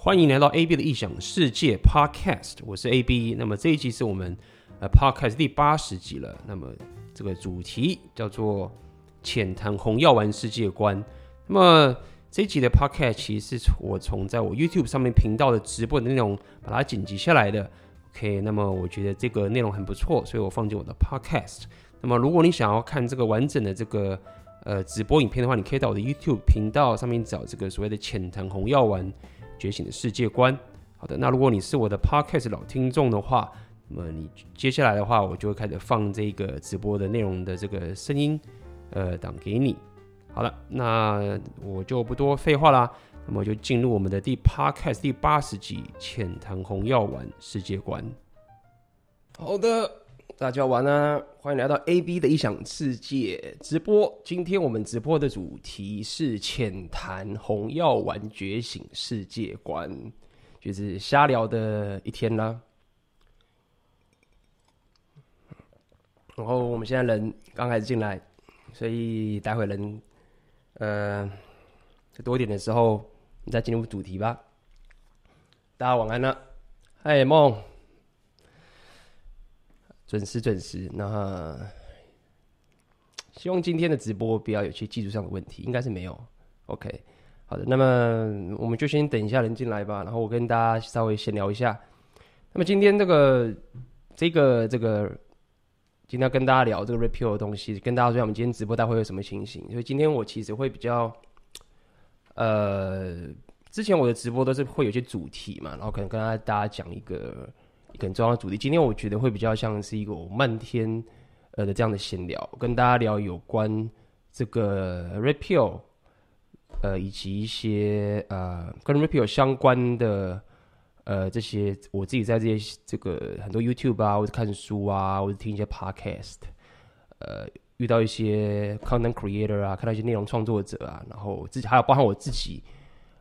欢迎来到 AB 的异想世界 Podcast，我是 AB。那么这一集是我们呃 Podcast 第八十集了。那么这个主题叫做浅谈红药丸世界观。那么这一集的 Podcast 其实是我从在我 YouTube 上面频道的直播的内容把它剪辑下来的。OK，那么我觉得这个内容很不错，所以我放进我的 Podcast。那么如果你想要看这个完整的这个呃，直播影片的话，你可以到我的 YouTube 频道上面找这个所谓的“浅谈红药丸觉醒的世界观”。好的，那如果你是我的 Podcast 老听众的话，那么你接下来的话，我就会开始放这个直播的内容的这个声音呃档给你。好了，那我就不多废话啦，那么就进入我们的第 Podcast 第八十集“浅谈红药丸世界观”。好的。大家晚安，欢迎来到 AB 的异想世界直播。今天我们直播的主题是浅谈红药丸觉醒世界观，就是瞎聊的一天啦。然后我们现在人刚开始进来，所以待会人呃多一点的时候，你再进入主题吧。大家晚安了，嗨梦。准时准时，那 希望今天的直播不要有些技术上的问题，应该是没有。OK，好的，那么我们就先等一下人进来吧，然后我跟大家稍微闲聊一下。那么今天这个这个这个，今天要跟大家聊这个 repeal 的东西，跟大家说我们今天直播大会有什么情形。所以今天我其实会比较，呃，之前我的直播都是会有些主题嘛，然后可能跟大家讲一个。很重要的主题，今天我觉得会比较像是一个漫天呃的这样的闲聊，跟大家聊有关这个 Red Pill 呃以及一些呃跟 Red Pill 相关的呃这些我自己在这些这个很多 YouTube 啊，或者看书啊，或者听一些 Podcast，呃遇到一些 Content Creator 啊，看到一些内容创作者啊，然后自己还有包含我自己。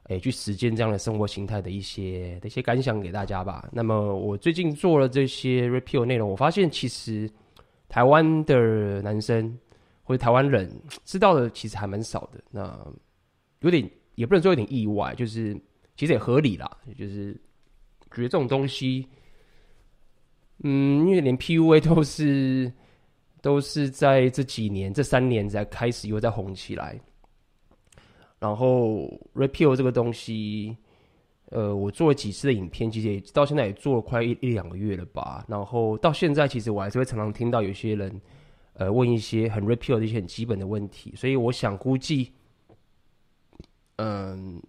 诶，去实践这样的生活形态的一些的一些感想给大家吧。那么我最近做了这些 Red Pill 内容，我发现其实台湾的男生或者台湾人知道的其实还蛮少的。那有点也不能说有点意外，就是其实也合理啦。就是觉得这种东西，嗯，因为连 PUA 都是都是在这几年这三年才开始又在红起来。然后 repeal 这个东西，呃，我做了几次的影片，其实也到现在也做了快一一两个月了吧。然后到现在，其实我还是会常常听到有些人，呃，问一些很 repeal 的一些很基本的问题。所以我想估计，嗯，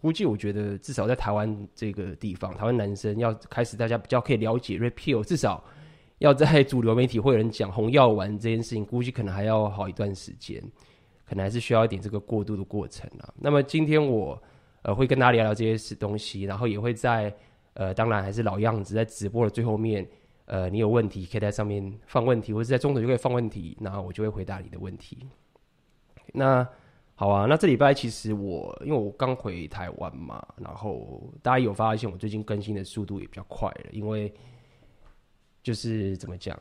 估计我觉得至少在台湾这个地方，台湾男生要开始大家比较可以了解 repeal，至少要在主流媒体会有人讲红药丸这件事情，估计可能还要好一段时间。可能还是需要一点这个过渡的过程啊。那么今天我呃会跟大家聊聊这些东西，然后也会在呃当然还是老样子，在直播的最后面，呃你有问题可以在上面放问题，或者在中途就可以放问题，然后我就会回答你的问题。那好啊，那这礼拜其实我因为我刚回台湾嘛，然后大家有发现我最近更新的速度也比较快了，因为就是怎么讲，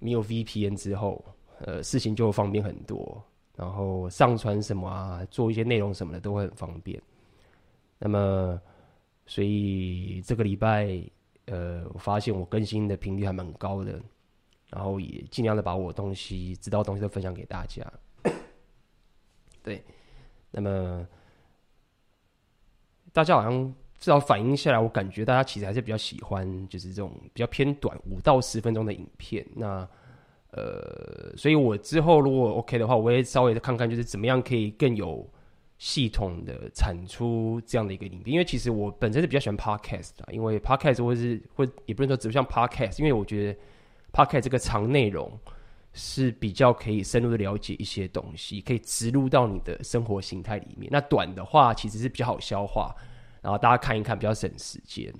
没有 VPN 之后，呃事情就方便很多。然后上传什么啊，做一些内容什么的都会很方便。那么，所以这个礼拜，呃，我发现我更新的频率还蛮高的，然后也尽量的把我东西知道东西都分享给大家。对，那么大家好像至少反映下来，我感觉大家其实还是比较喜欢，就是这种比较偏短五到十分钟的影片。那呃，所以我之后如果 OK 的话，我会稍微的看看，就是怎么样可以更有系统的产出这样的一个影片。因为其实我本身是比较喜欢 Podcast 的，因为 Podcast 或是会也不能说只像 Podcast，因为我觉得 Podcast 这个长内容是比较可以深入的了解一些东西，可以植入到你的生活形态里面。那短的话其实是比较好消化，然后大家看一看比较省时间。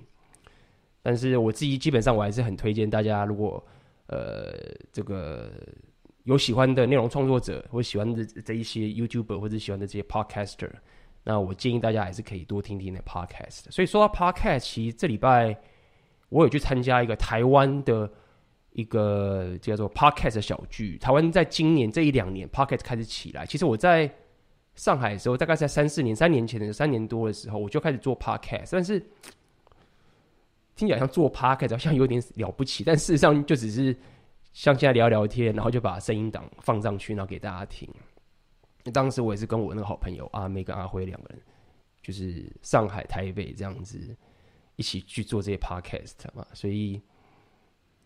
但是我自己基本上我还是很推荐大家，如果呃，这个有喜欢的内容创作者，或喜欢的这一些 YouTuber，或者喜欢的这些 Podcaster，那我建议大家还是可以多听听那 Podcast。所以说到 Podcast，其实这礼拜我有去参加一个台湾的一个叫做 Podcast 的小聚。台湾在今年这一两年 Podcast 开始起来，其实我在上海的时候，大概在三四年、三年前的三年多的时候，我就开始做 podcast，但是听起来像做 podcast 好像有点了不起，但事实上就只是像现在聊聊天，然后就把声音档放上去，然后给大家听。当时我也是跟我那个好朋友阿妹跟阿辉两个人，就是上海、台北这样子一起去做这些 podcast 嘛，所以。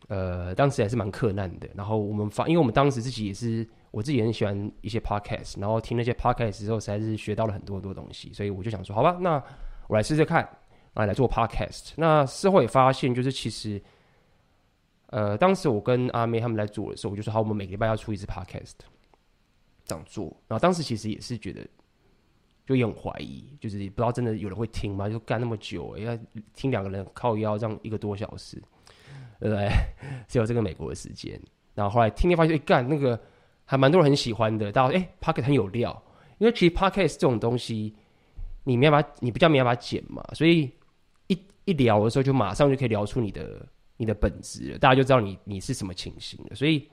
呃，当时还是蛮克难的。然后我们发，因为我们当时自己也是，我自己也很喜欢一些 podcast，然后听那些 podcast 之后，实在是学到了很多很多东西。所以我就想说，好吧，那我来试试看，来来做 podcast。那事后也发现，就是其实，呃，当时我跟阿妹他们来做的时候，我就说好，我们每个礼拜要出一次 podcast，这样做。然后当时其实也是觉得，就也很怀疑，就是不知道真的有人会听吗？就干那么久，要听两个人靠腰这样一个多小时。对不对？只有这个美国的时间，然后后来听听发现，哎，干那个还蛮多人很喜欢的。大家哎，Podcast 很有料，因为其实 Podcast 这种东西，你没办法，你比较没办法剪嘛，所以一聊的时候，就马上就可以聊出你的你的本质了，大家就知道你你是什么情形了，所以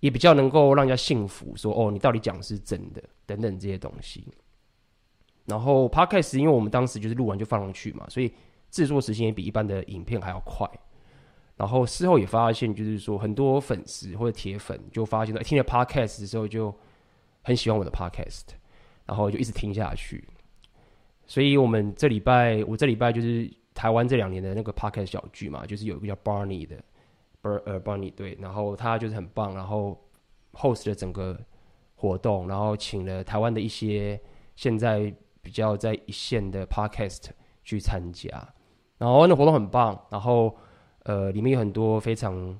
也比较能够让人家信服，说哦，你到底讲的是真的等等这些东西。然后 Podcast 因为我们当时就是录完就放上去嘛，所以制作时间也比一般的影片还要快。然后事后也发现，就是说很多粉丝或者铁粉就发现，听了 podcast 的时候就很喜欢我的 podcast，然后就一直听下去。所以我们这礼拜，我这礼拜就是台湾这两年的那个 podcast 小聚嘛，就是有一个叫 Barney 的，Bar 呃 Barney 对，然后他就是很棒，然后 host 了整个活动，然后请了台湾的一些现在比较在一线的 podcast 去参加，然后那活动很棒，然后。呃，里面有很多非常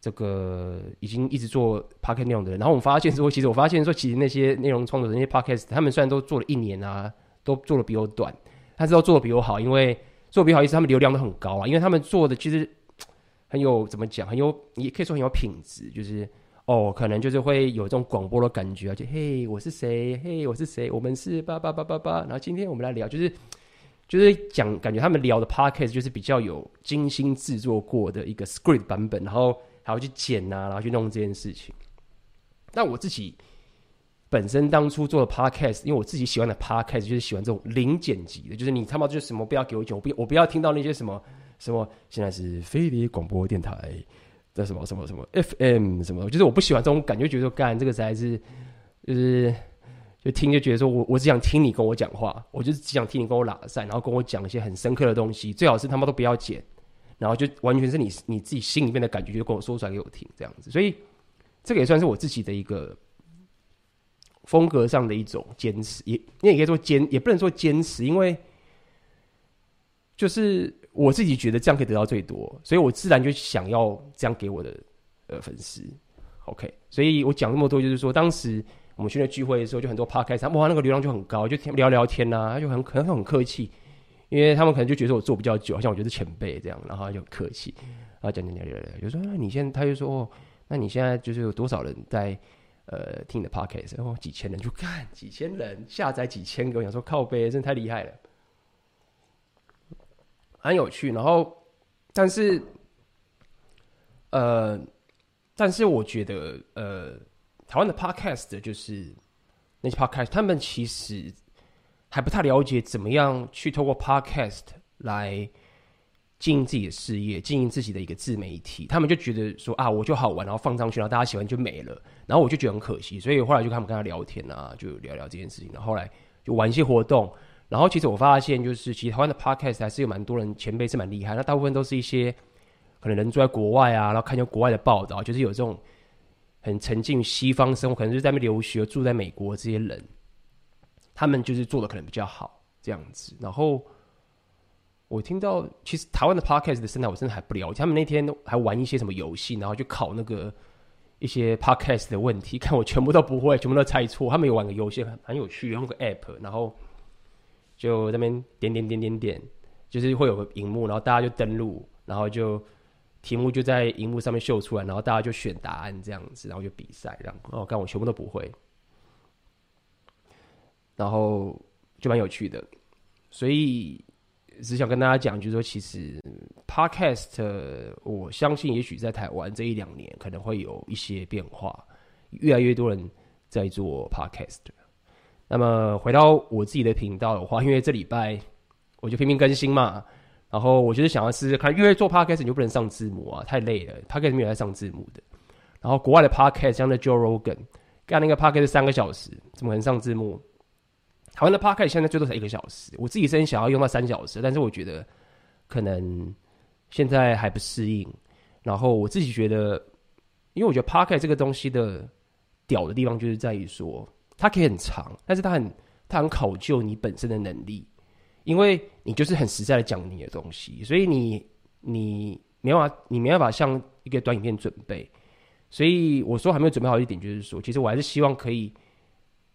这个已经一直做 podcast 内容的人，然后我们发现说，其实我发现说，其实那些内容创作者那些 podcast，他们虽然都做了一年啊，都做的比我短，但是都做的比我好，因为做比好意思，他们流量都很高啊，因为他们做的其实 很有怎么讲，很有也可以说很有品质，就是哦，可能就是会有这种广播的感觉啊，就嘿，我是谁？嘿，我是谁？我们是叭叭叭叭叭，然后今天我们来聊，就是。就是讲，感觉他们聊的 podcast 就是比较有精心制作过的一个 script 版本，然后还要去剪啊，然后去弄这件事情。但我自己本身当初做的 podcast，因为我自己喜欢的 podcast 就是喜欢这种零剪辑的，就是你他妈就什么不要给我剪，我不我不要听到那些什么什么现在是飞碟广播电台的什么什么什么 FM 什么，就是我不喜欢这种感觉，觉得干这个才是就是。就听就觉得说我我只想听你跟我讲话，我就是只想听你跟我拉赛，然后跟我讲一些很深刻的东西，最好是他妈都不要剪，然后就完全是你你自己心里面的感觉，就跟我说出来给我听这样子。所以这个也算是我自己的一个风格上的一种坚持，也你也可以说坚，也不能说坚持，因为就是我自己觉得这样可以得到最多，所以我自然就想要这样给我的呃粉丝。OK，所以我讲那么多，就是说当时。我们去那聚会的时候，就很多 p 开 d 哇，那个流量就很高，就聊聊天呐、啊，他就很可能很客气，因为他们可能就觉得我做比较久，好像我觉得是前辈这样，然后就很客气，然后讲讲讲讲讲，就说那你现在，他就说，那你现在就是有多少人在呃听你的 podcast？然后几千人就看几千人下载几千个，我想说靠背，真的太厉害了，很有趣。然后，但是，呃，但是我觉得呃。台湾的 podcast 就是那些 podcast，他们其实还不太了解怎么样去透过 podcast 来经营自己的事业，经营自己的一个自媒体。他们就觉得说啊，我就好玩，然后放上去，然后大家喜欢就没了。然后我就觉得很可惜，所以后来就跟他们跟他聊天啊，就聊聊这件事情。然后后来就玩一些活动。然后其实我发现，就是其实台湾的 podcast 还是有蛮多人前辈是蛮厉害。那大部分都是一些可能人住在国外啊，然后看见国外的报道，就是有这种。很沉浸西方生活，可能就在那边留学、住在美国这些人，他们就是做的可能比较好这样子。然后我听到，其实台湾的 podcast 的生态我真的还不了解。他们那天还玩一些什么游戏，然后就考那个一些 podcast 的问题，看我全部都不会，全部都猜错。他们有玩个游戏很很有趣，用个 app，然后就那边点点点点点，就是会有个荧幕，然后大家就登录，然后就。题目就在荧幕上面秀出来，然后大家就选答案这样子，然后就比赛这样。哦，看我全部都不会，然后就蛮有趣的。所以只想跟大家讲，就是说，其实 Podcast，我相信也许在台湾这一两年可能会有一些变化，越来越多人在做 Podcast。那么回到我自己的频道的话，因为这礼拜我就拼命更新嘛，然后我就是想要试试看，因为做 podcast 你就不能上字幕啊，太累了，podcast 没有在上字幕的。然后国外的 podcast 像那 Joe Rogan，干那个 podcast 三个小时，怎么可能上字幕？台湾的 podcast 现在最多才一个小时，我自己是很想要用到三小时，但是我觉得可能现在还不适应。然后我自己觉得，因为我觉得 podcast 这个东西的屌的地方就是在于说。它可以很长，但是它很它很考究你本身的能力，因为你就是很实在的讲你的东西，所以你你没办法你没办法像一个短影片准备，所以我说还没有准备好一点，就是说其实我还是希望可以，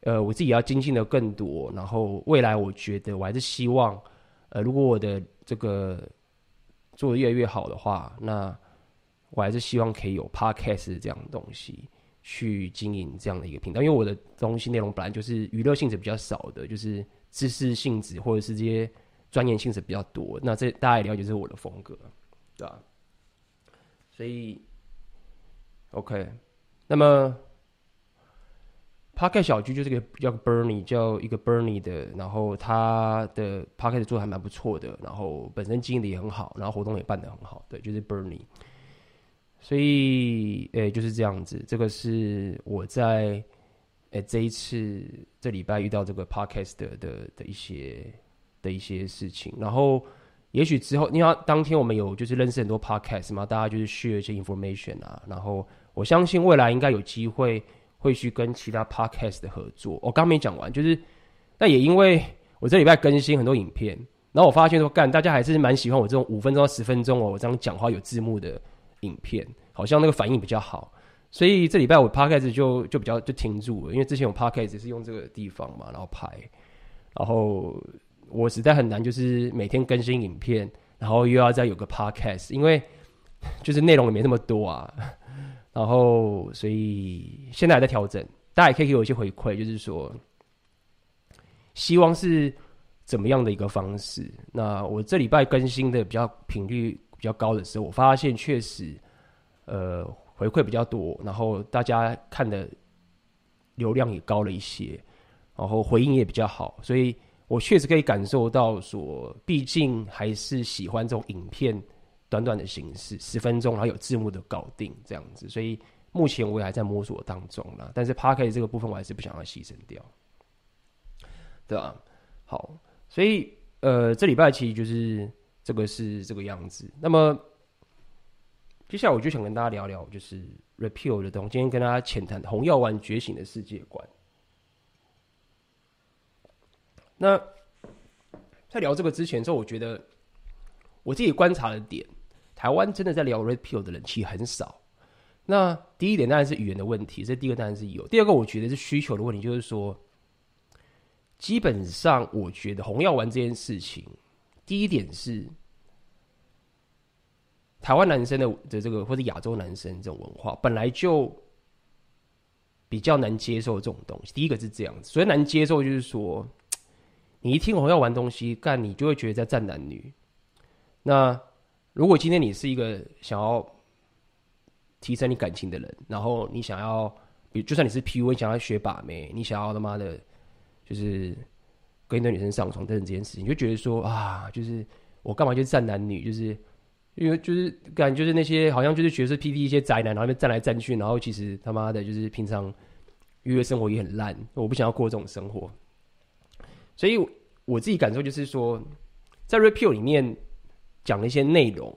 呃，我自己要精进的更多，然后未来我觉得我还是希望，呃，如果我的这个做的越来越好的话，那我还是希望可以有 podcast 这样的东西。去经营这样的一个频道，因为我的东西内容本来就是娱乐性质比较少的，就是知识性质或者是这些专业性质比较多。那这大家也了解，这是我的风格，对吧？所以，OK，那么 Podcast 小聚就是个叫 Bernie，叫一个 Bernie 的，然后他的 Podcast 做的还蛮不错的，然后本身经营的也很好，然后活动也办得很好，对，就是 Bernie。所以，诶、就是这样子。这个是我在，诶、这一次这礼拜遇到这个 podcast 的的的一些的一些事情。然后，也许之后，因为当天我们有就是认识很多 podcast 嘛，大家就是 share 一些 information 啊。然后，我相信未来应该有机会会去跟其他 podcast 的合作。我刚没讲完，就是，那也因为我这礼拜更新很多影片，然后我发现说，干，大家还是蛮喜欢我这种五分钟到十分钟哦，我这样讲话有字幕的。影片好像那个反应比较好，所以这礼拜我 podcast 就就比较就停住了，因为之前我 podcast 是用这个地方嘛，然后拍，然后我实在很难，就是每天更新影片，然后又要再有个 podcast，因为就是内容也没那么多啊，然后所以现在还在调整，大家也可以给我一些回馈，就是说希望是怎么样的一个方式。那我这礼拜更新的比较频率。比较高的时候，我发现确实，呃，回馈比较多，然后大家看的流量也高了一些，然后回应也比较好，所以我确实可以感受到说，毕竟还是喜欢这种影片短短的形式，十分钟，然后有字幕的搞定这样子，所以目前我也还在摸索当中啦。但是 Podcast 这个部分我还是不想要牺牲掉，对吧？好，所以呃，这礼拜其实就是。这个是这个样子。那么接下来我就想跟大家聊聊，就是 Repeal 的东西。今天跟大家浅谈红药丸觉醒的世界观。那在聊这个之前，之后我觉得我自己观察的点，台湾真的在聊 Red Pill 的人其实很少。那第一点当然是语言的问题，这第一个当然是有。第二个我觉得是需求的问题，就是说，基本上我觉得红药丸这件事情。第一点是，台湾男生的的这个或者亚洲男生这种文化本来就比较难接受这种东西。第一个是这样子，所以难接受就是说，你一听红药丸东西，干你就会觉得在战男女。那如果今天你是一个想要提升你感情的人，然后你想要，比就算你是 PUA，想要学把妹，你想要他妈的，就是。跟一堆女生上床等等这件事情，你就觉得说啊，就是我干嘛就站男女，就是因为就是感觉就是那些好像就是觉得是 P D 一些宅男，然后那边站来站去，然后其实他妈的就是平常娱乐生活也很烂，我不想要过这种生活。所以我自己感受就是说，在 Repeal 里面讲的一些内容，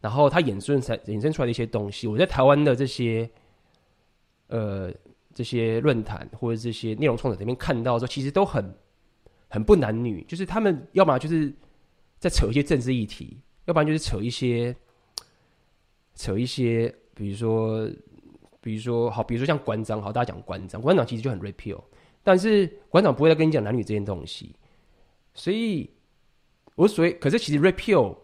然后他衍生才衍生出来的一些东西，我在台湾的这些呃这些论坛或者这些内容创作者里面看到的时候，其实都很。很不男女，就是他们要么就是在扯一些政治议题，要不然就是扯一些扯一些，比如说，比如说好，比如说像馆长，好，大家讲馆长，馆长其实就很 repeal，但是馆长不会再跟你讲男女这件东西，所以我所谓，可是其实 repeal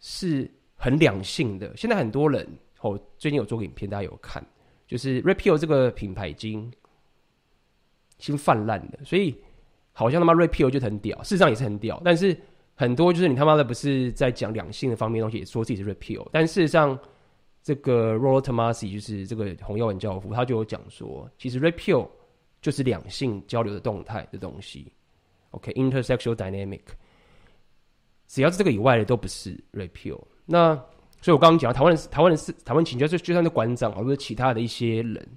是很两性的。现在很多人，哦，最近有做个影片，大家有看，就是 repeal 这个品牌已经已经泛滥了，所以。好像他妈 Repeal 就很屌，事实上也是很屌。但是很多就是你他妈的不是在讲两性的方面东西，也说自己是 Repeal。但事实上，这个 Rollo Tomassi 就是这个红药丸教父，他就有讲说，其实 Repeal 就是两性交流的动态的东西。OK，intersexual、dynamic，只要是这个以外的都不是 repeal。那所以我刚刚讲台湾人台湾人是台湾情，就就算是馆长或者其他的一些人，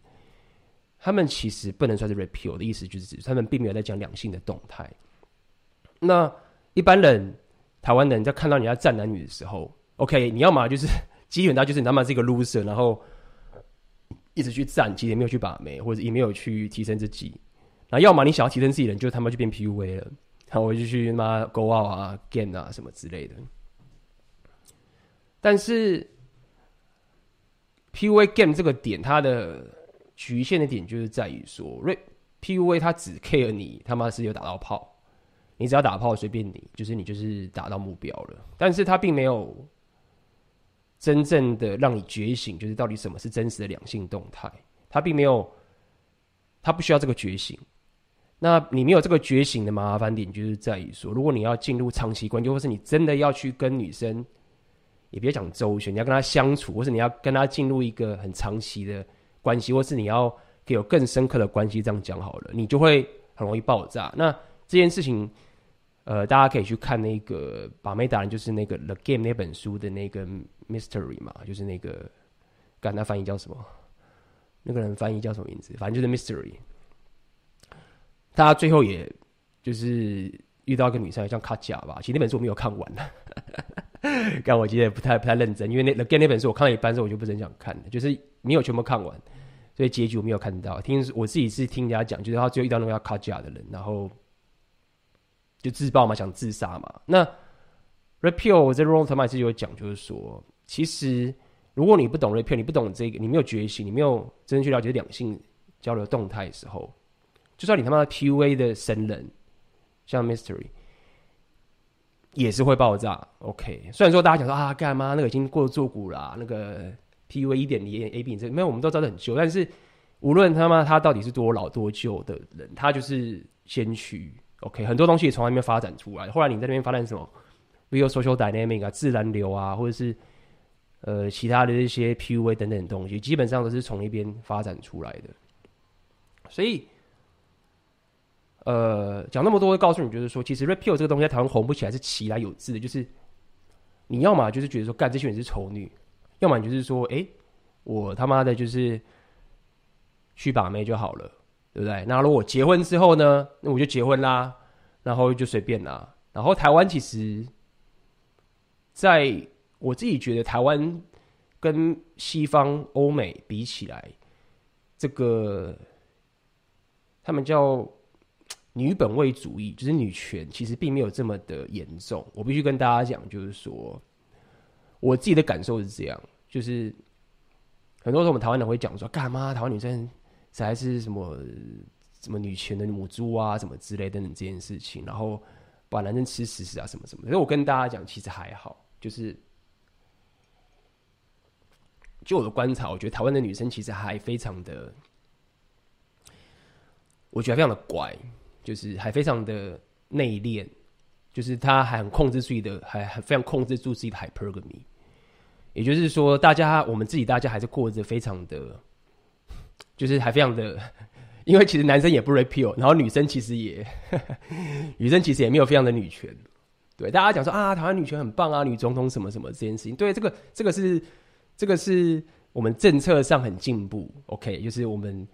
他们其实不能算是 repeal 的意思，就是指他们并没有在讲两性的动态。那一般人，台湾人在看到你要站男女的时候，OK，你要么就是基本上就是你他妈是一个 loser，然后一直去站，其实也没有去把妹，或者也没有去提升自己。然后要么你想要提升自己人，就他妈就变 PUA 了，然后我就去妈 go out 啊，game 啊什么之类的。但是 PUA game 这个点，它的局限的点就是在于说瑞，PUA 它只 care 你他妈是有打到炮。你只要打炮随便你，就是你就是达到目标了。但是他并没有真正的让你觉醒，就是到底什么是真实的两性动态。他并没有，他不需要这个觉醒。那你没有这个觉醒的麻烦点，就是在于说，如果你要进入长期关系，或是你真的要去跟女生，也别讲周旋，你要跟她相处，或是你要跟她进入一个很长期的关系，或是你要给有更深刻的关系，这样讲好了，你就会很容易爆炸。那这件事情。呃，大家可以去看那个《把妹达人》，就是那个《The Game》那本书的那个 Mystery 嘛，就是那个，干他翻译叫什么？那个人翻译叫什么名字？反正就是 Mystery。他最后也就是遇到一个女生，像卡甲吧。其实那本书我没有看完，但我记得不太不太认真，因为那《The Game》那本书我看了一半之后，我就不是很想看了，就是没有全部看完，所以结局我没有看到。听我自己是听人家讲，就是他最后遇到那个叫卡甲的人，然后。就自爆嘛，想自杀嘛。那 repeal 我在 Roland Thomas 自己有讲，就是说，其实如果你不懂 repeal，你不懂这个，你没有觉醒，你没有真正去了解两性交流动态的时候，就算你他妈的 PUA 的神人，像 Mystery，也是会爆炸。OK，虽然说大家讲说啊，干嘛那个已经过做古了，那个 PUA 一点零 A B 这个，没有，我们都知道很旧。但是无论他妈他到底是多老多旧的人，他就是先驱。OK，很多东西也从那边发展出来。后来你在那边发展什么，real social dynamic 啊，自然流啊，或者是呃其他的一些 PUA 等等的东西，基本上都是从那边发展出来的。所以，呃，讲那么多，会告诉你，就是说，其实 repeal 这个东西在台湾红不起来是其来有自的，就是你要么就是觉得说，干这群人是丑女，要么你就是说，哎、我他妈的就是去把妹就好了。对不对？那如果结婚之后呢？那我就结婚啦，然后就随便啦。然后台湾其实，在我自己觉得，台湾跟西方欧美比起来，这个他们叫女本位主义，就是女权，其实并没有这么的严重。我必须跟大家讲，就是说，我自己的感受是这样，就是很多时候我们台湾人会讲说，干嘛台湾女生？还是什么什么女权的母猪啊，什么之类等等这件事情，然后把男生吃死死啊，什么什么。所以我跟大家讲，其实还好，就是就我的观察，我觉得台湾的女生其实还非常的，我觉得非常的乖，就是还非常的内敛，就是他还很控制自己的，还还非常控制住自己的 hypergamy。也就是说，大家我们自己大家还是过着非常的。就是还非常的，因为其实男生也不 repeal，然后女生其实也，女生其实也没有非常的女权，对，大家讲说啊，台湾女权很棒啊，女总统什么什么这件事情，对，这个这个是这个是我们政策上很进步，OK，就是我们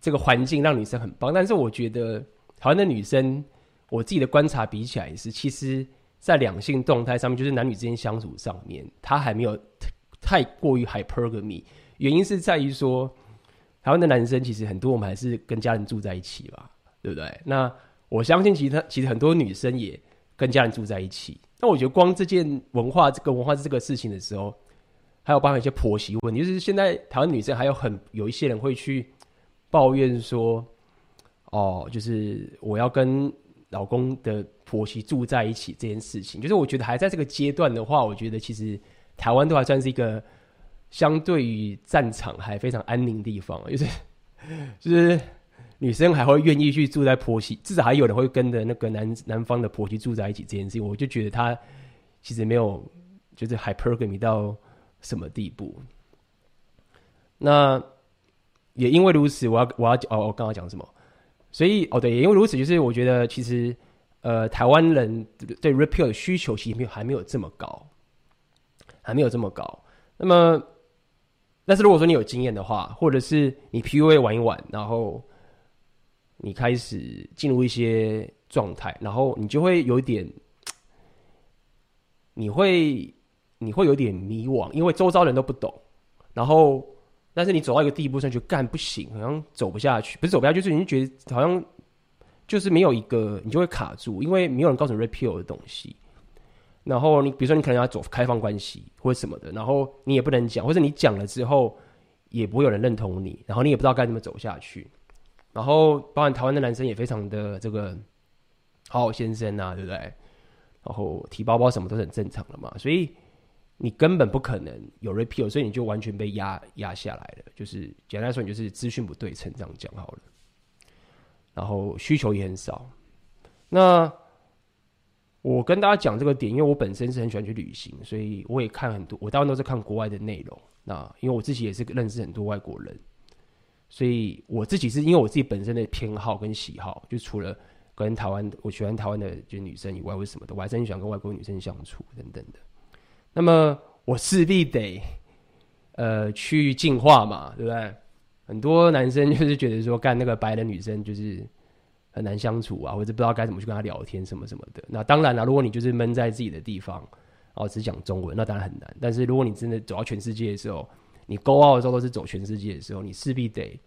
这个环境让女生很棒，但是我觉得台湾的女生，我自己的观察比起来是，其实在两性动态上面，就是男女之间相处上面，她还没有太过于 hypergamy，原因是在于说。台湾的男生其实很多，我们还是跟家人住在一起吧，对不对？那我相信，其实其实很多女生也跟家人住在一起。那我觉得，光这件文化这个文化这个事情的时候，还有包含一些婆媳问题，就是现在台湾女生还有很有一些人会去抱怨说，哦，就是我要跟老公的婆媳住在一起这件事情。就是我觉得还在这个阶段的话，我觉得其实台湾都还算是一个。相对于战场还非常安宁的地方，就是就是女生还会愿意去住在婆媳，至少还有人会跟着那个男男方的婆媳住在一起这件事情，我就觉得他其实没有就是 hypergamy 到什么地步。那也因为如此，我要我要哦，我刚刚讲什么？所以哦，对，也因为如此，就是我觉得其实呃，台湾人对 Red Pill 的需求其实没有还没有这么高，还没有这么高。那么，但是如果说你有经验的话，或者是你 PUA 玩一玩，然后你开始进入一些状态，然后你就会有点，你会你会有点迷惘，因为周遭人都不懂，然后。但是你走到一个地步上去干不行，好像走不下去，不是走不下去，就是你觉得好像就是没有一个，你就会卡住，因为没有人告诉你 repeal 的东西。然后你比如说你可能要走开放关系或者什么的，然后你也不能讲，或者你讲了之后也不会有人认同你，然后你也不知道该怎么走下去。然后包含台湾的男生也非常的这个好好先生啊，对不对？然后提包包什么都是很正常的嘛，所以。你根本不可能有 repeal，所以你就完全被压压下来了。就是简单来说，你就是资讯不对称，这样讲好了。然后需求也很少。那我跟大家讲这个点，因为我本身是很喜欢去旅行，所以我也看很多，我大部分都是看国外的内容。那因为我自己也是认识很多外国人，所以我自己是因为我自己本身的偏好跟喜好，就除了跟台湾我喜欢台湾的就女生以外，为什么的，我还是很喜欢跟外国女生相处等等的。那么我势必得，呃，去进化嘛，对不对？很多男生就是觉得说，干那个白的女生就是很难相处啊，或者不知道该怎么去跟她聊天什么什么的。那当然了，如果你就是闷在自己的地方，哦，只讲中文，那当然很难。但是如果你真的走到全世界的时候，你 go out 的时候都是走全世界的时候，你势必得，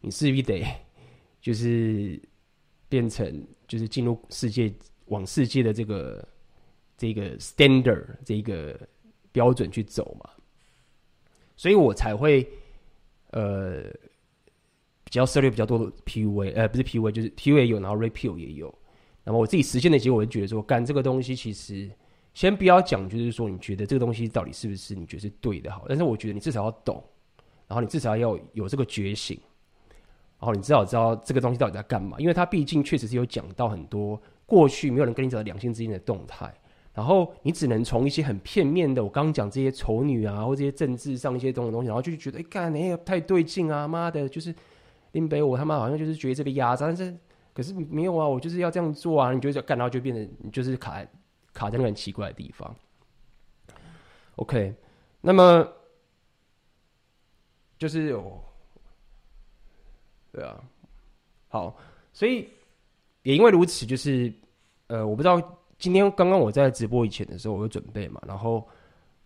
你势必得，就是变成就是进入世界，往世界的这个。这个 standard 这个标准去走嘛，所以我才会呃比较涉猎比较多的 PUA，呃不是 PUA 就是 PUA 有，然后 repeal 也有。那么我自己实现的结果，我就觉得说，干这个东西其实先不要讲，就是说你觉得这个东西到底是不是你觉得是对的好，但是我觉得你至少要懂，然后你至少要有这个觉醒，然后你至少知道这个东西到底在干嘛，因为它毕竟确实是有讲到很多过去没有人跟你讲的两性之间的动态。然后你只能从一些很片面的，我刚刚讲这些丑女啊，或这些政治上一些东西东西，然后就觉得哎干，哎太对劲啊，妈的，就是林北我他妈好像就是觉得这个压榨，但是可是没有啊，我就是要这样做啊，你就干，然后就变成你就是卡在卡在那个很奇怪的地方。OK，那么就是有，对啊，好，所以也因为如此，就是呃，我不知道。今天刚刚我在直播以前的时候，我有准备嘛，然后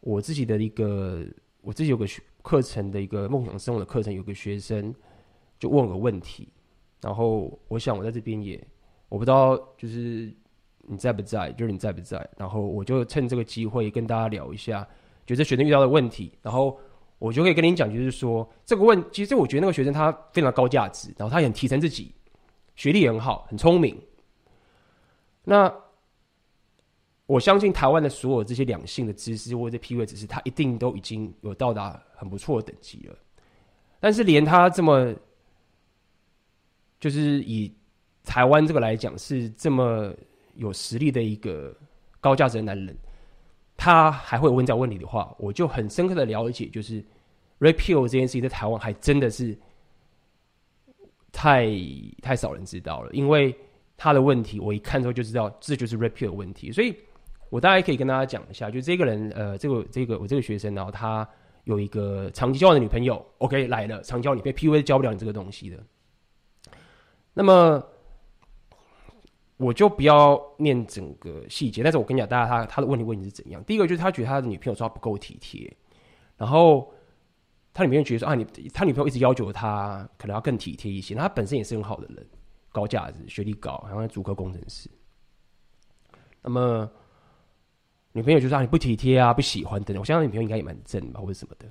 我自己的一个，我自己有个学课程的一个梦想生活的课程，有个学生就问个问题，然后我想我在这边也，我不知道就是你在不在，就是你在不在，然后我就趁这个机会跟大家聊一下，就这学生遇到的问题，然后我就可以跟你讲，就是说这个问，其实我觉得那个学生他非常高价值，然后他也很提升自己，学历也很好，很聪明，那。我相信台湾的所有这些两性的知识或者 PUA 知识，他一定都已经有到达很不错的等级了。但是连他这么，就是以台湾这个来讲，是这么有实力的一个高价值的男人，他还会问这样问题的话，我就很深刻的了解，就是 repeal 这件事情在台湾还真的是太太少人知道了。因为他的问题，我一看之后就知道这就是 repeal 问题，所以。我大概可以跟大家讲一下，就这个人，呃，这个这个我这个学生，然后他有一个长期交往的女朋友，OK 来了，长交你被 PUA 教不了你这个东西的。那么我就不要念整个细节，但是我跟你讲，大家他他的问题问题是怎样？第一个就是他觉得他的女朋友说他不够体贴，然后他女朋友觉得说啊，你他女朋友一直要求他可能要更体贴一些，他本身也是很好的人，高价值，学历高，然后主科工程师。那么。女朋友就说：“你不体贴啊，不喜欢等等。”我相信女朋友应该也蛮正吧，或者什么的。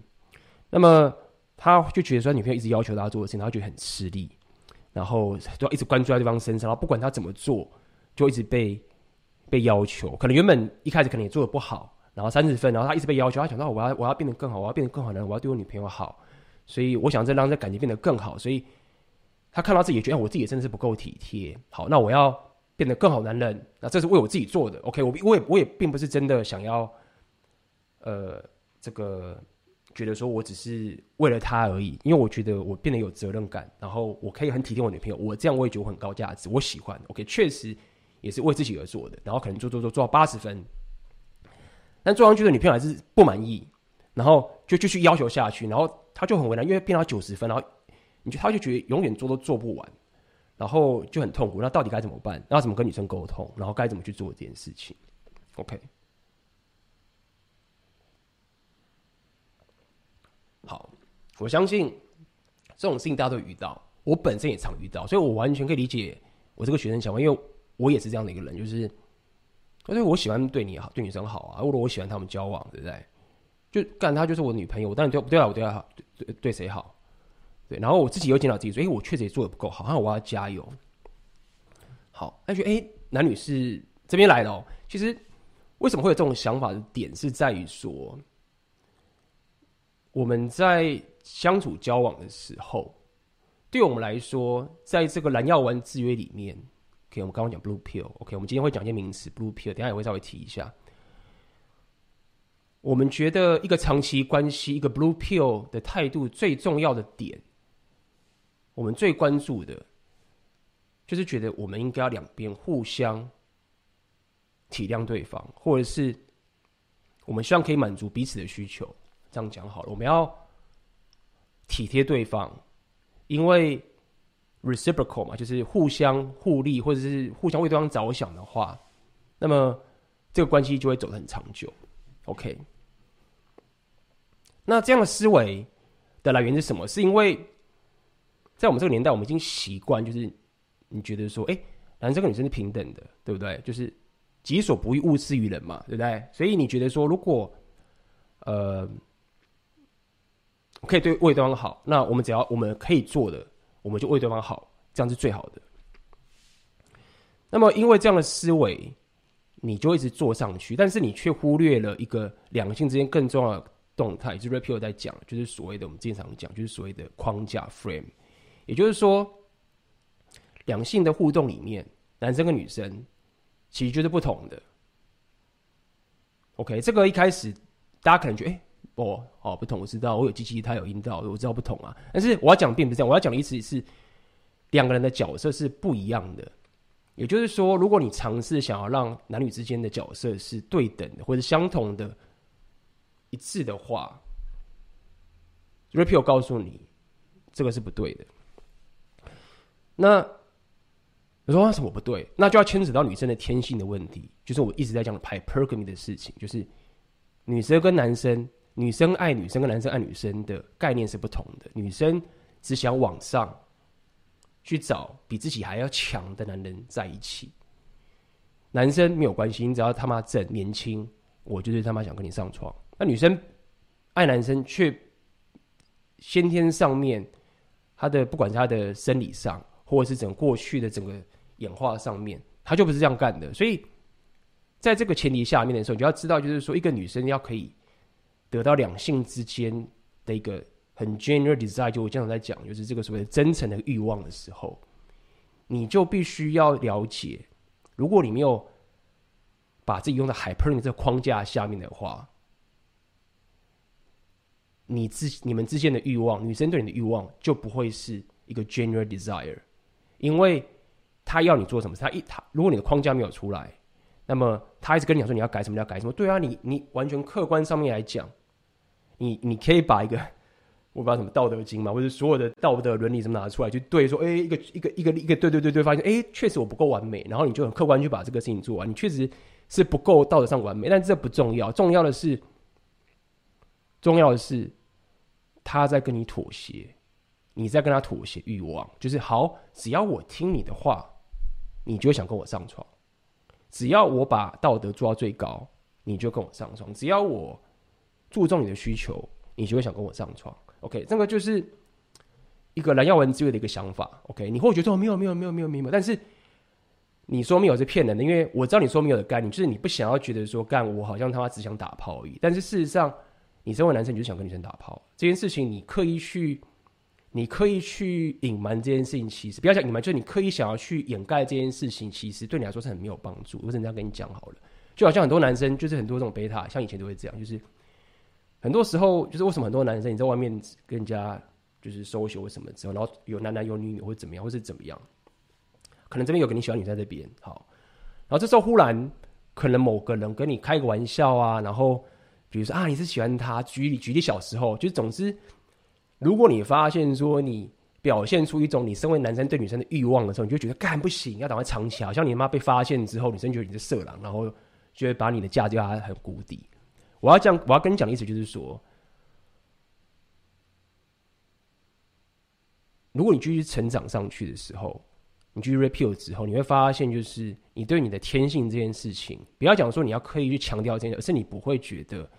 那么他就觉得说，女朋友一直要求他做的事情，他觉得很吃力，然后就要一直关注在对方身上，然后不管他怎么做，就一直被被要求。可能原本一开始可能也做的不好，然后三十分，然后他一直被要求，他想到我要我要变得更好，我要变得更好的，我要对我女朋友好，所以我想再让这感情变得更好。所以他看到自己也觉得，我自己真的是不够体贴。好，那我要。变得更好男人，那这是为我自己做的。OK，我我也我也并不是真的想要，呃，这个觉得说我只是为了他而已，因为我觉得我变得有责任感，然后我可以很体贴我女朋友，我这样我也觉得我很高价值，我喜欢。OK，确实也是为自己而做的，然后可能做做做做到八十分，但做上去的女朋友还是不满意，然后就继续要求下去，然后他就很为难，因为变到九十分，然后你就他就觉得永远做都做不完，然后就很痛苦。那到底该怎么办？那怎么跟女生沟通？然后该怎么去做这件事情？OK。好，我相信这种事情大家都遇到，我本身也常遇到，所以我完全可以理解我这个学生想法，因为我也是这样的一个人，就是，因为我喜欢对你好，对女生好啊，或者我喜欢他们交往，对不对？就干他就是我女朋友，我当然对对啊，我对她好，对对谁好？对，然后我自己又检讨自己说，哎，我确实也做的不够好，那我要加油。好，那就哎，男女是这边来了哦。其实为什么会有这种想法的点，是在于说。我们在相处交往的时候，对我们来说，在这个蓝药丸制约里面，OK，我们刚刚讲 Blue Pill，OK，我们今天会讲一些名词 Blue Pill，等下也会稍微提一下。我们觉得一个长期关系，一个 Blue Pill 的态度最重要的点，我们最关注的，就是觉得我们应该要两边互相体谅对方，或者是我们希望可以满足彼此的需求。这样讲好了，我们要体贴对方，因为 reciprocal 嘛，就是互相互利，或者是互相为对方着想的话，那么这个关系就会走得很长久。OK，那这样的思维的来源是什么？是因为在我们这个年代，我们已经习惯，就是你觉得说，哎，男生跟女生是平等的，对不对？就是己所不欲，勿施于人嘛，对不对？所以你觉得说，如果呃。可以对为对方好，那我们只要我们可以做的，我们就为对方好，这样是最好的。那么，因为这样的思维，你就一直做上去，但是你却忽略了一个两性之间更重要的动态，就是 Red Pill 在讲，就是所谓的我们经常讲，就是所谓的框架 frame，也就是说，两性的互动里面，男生跟女生其实就是不同的。OK，这个一开始大家可能觉得，哎。哦哦，不同，我知道，我有鸡鸡，他有阴道，我知道不同啊。但是我要讲并不是这样，我要讲的意思是，两个人的角色是不一样的。也就是说，如果你尝试想要让男女之间的角色是对等的或者相同的、一致的话，Red Pill 告诉你，这个是不对的。那你说为什么不对？那就要牵扯到女生的天性的问题，就是我一直在讲的 Hypergamy 的事情，就是女生跟男生。女生爱女生跟男生爱女生的概念是不同的。女生只想往上去找比自己还要强的男人在一起，男生没有关系，你只要他妈正年轻，我就是他妈想跟你上床。那女生爱男生，却先天上面他的不管是他的生理上，或者是整个过去的整个演化上面，他就不是这样干的。所以在这个前提下面的时候，你就要知道，就是说一个女生要可以。得到两性之间的一个很 general desire，就我经常在讲，就是这个所谓的真诚的欲望的时候，你就必须要了解，如果你没有把自己用在 hyper 这个框架下面的话，你自你们之间的欲望，女生对你的欲望就不会是一个 general desire，因为他要你做什么，他一他如果你的框架没有出来，那么他一直跟你讲说你要改什么，你要改什么，对啊，你你完全客观上面来讲。你你可以把一个 我不知道什么道德经嘛，或者所有的道德伦理什么拿出来，去对说，哎，一个一个一个一个对对对对，发现哎，确实我不够完美，然后你就很客观去把这个事情做完，你确实是不够道德上完美，但这不重要，重要的是，重要的是他在跟你妥协，你在跟他妥协欲望，就是好，只要我听你的话，你就会想跟我上床，只要我把道德做到最高，你就跟我上床，只要我。注重你的需求，你就会想跟我上床。OK，这个就是一个蓝耀文之约的一个想法。OK，你会觉得说没有没有没有没有没有，但是你说没有是骗人的，因为我知道你说没有的概念，就是你不想要觉得说干我好像他妈只想打炮而已。但是事实上，你身为男生，你就想跟女生打炮这件事情，你刻意去你刻意去隐瞒这件事情，其实不要讲隐瞒，就是你刻意想要去掩盖这件事情，其实对你来说是很没有帮助。我只能这样跟你讲好了，就好像很多男生就是很多这种贝塔，像以前都会这样，就是。很多时候就是为什么很多男生你在外面跟人家就是收学或什么之后，然后有男男有女女或怎么样，或是怎么样，可能这边有个你喜欢女在这边，好，然后这时候忽然可能某个人跟你开个玩笑啊，然后比如说啊你是喜欢他，举例举例小时候，就是总之，如果你发现说你表现出一种你身为男生对女生的欲望的时候，你就觉得干不行，要赶快藏起来，好像你妈被发现之后，女生觉得你是色狼，然后就会把你的价值压很谷底。我要讲，我要跟你讲的意思就是说，如果你继续成长上去的时候，你继续 repeal 之后，你会发现，就是你对你的天性这件事情，不要讲说你要刻意去强调这件事，而是你不会觉得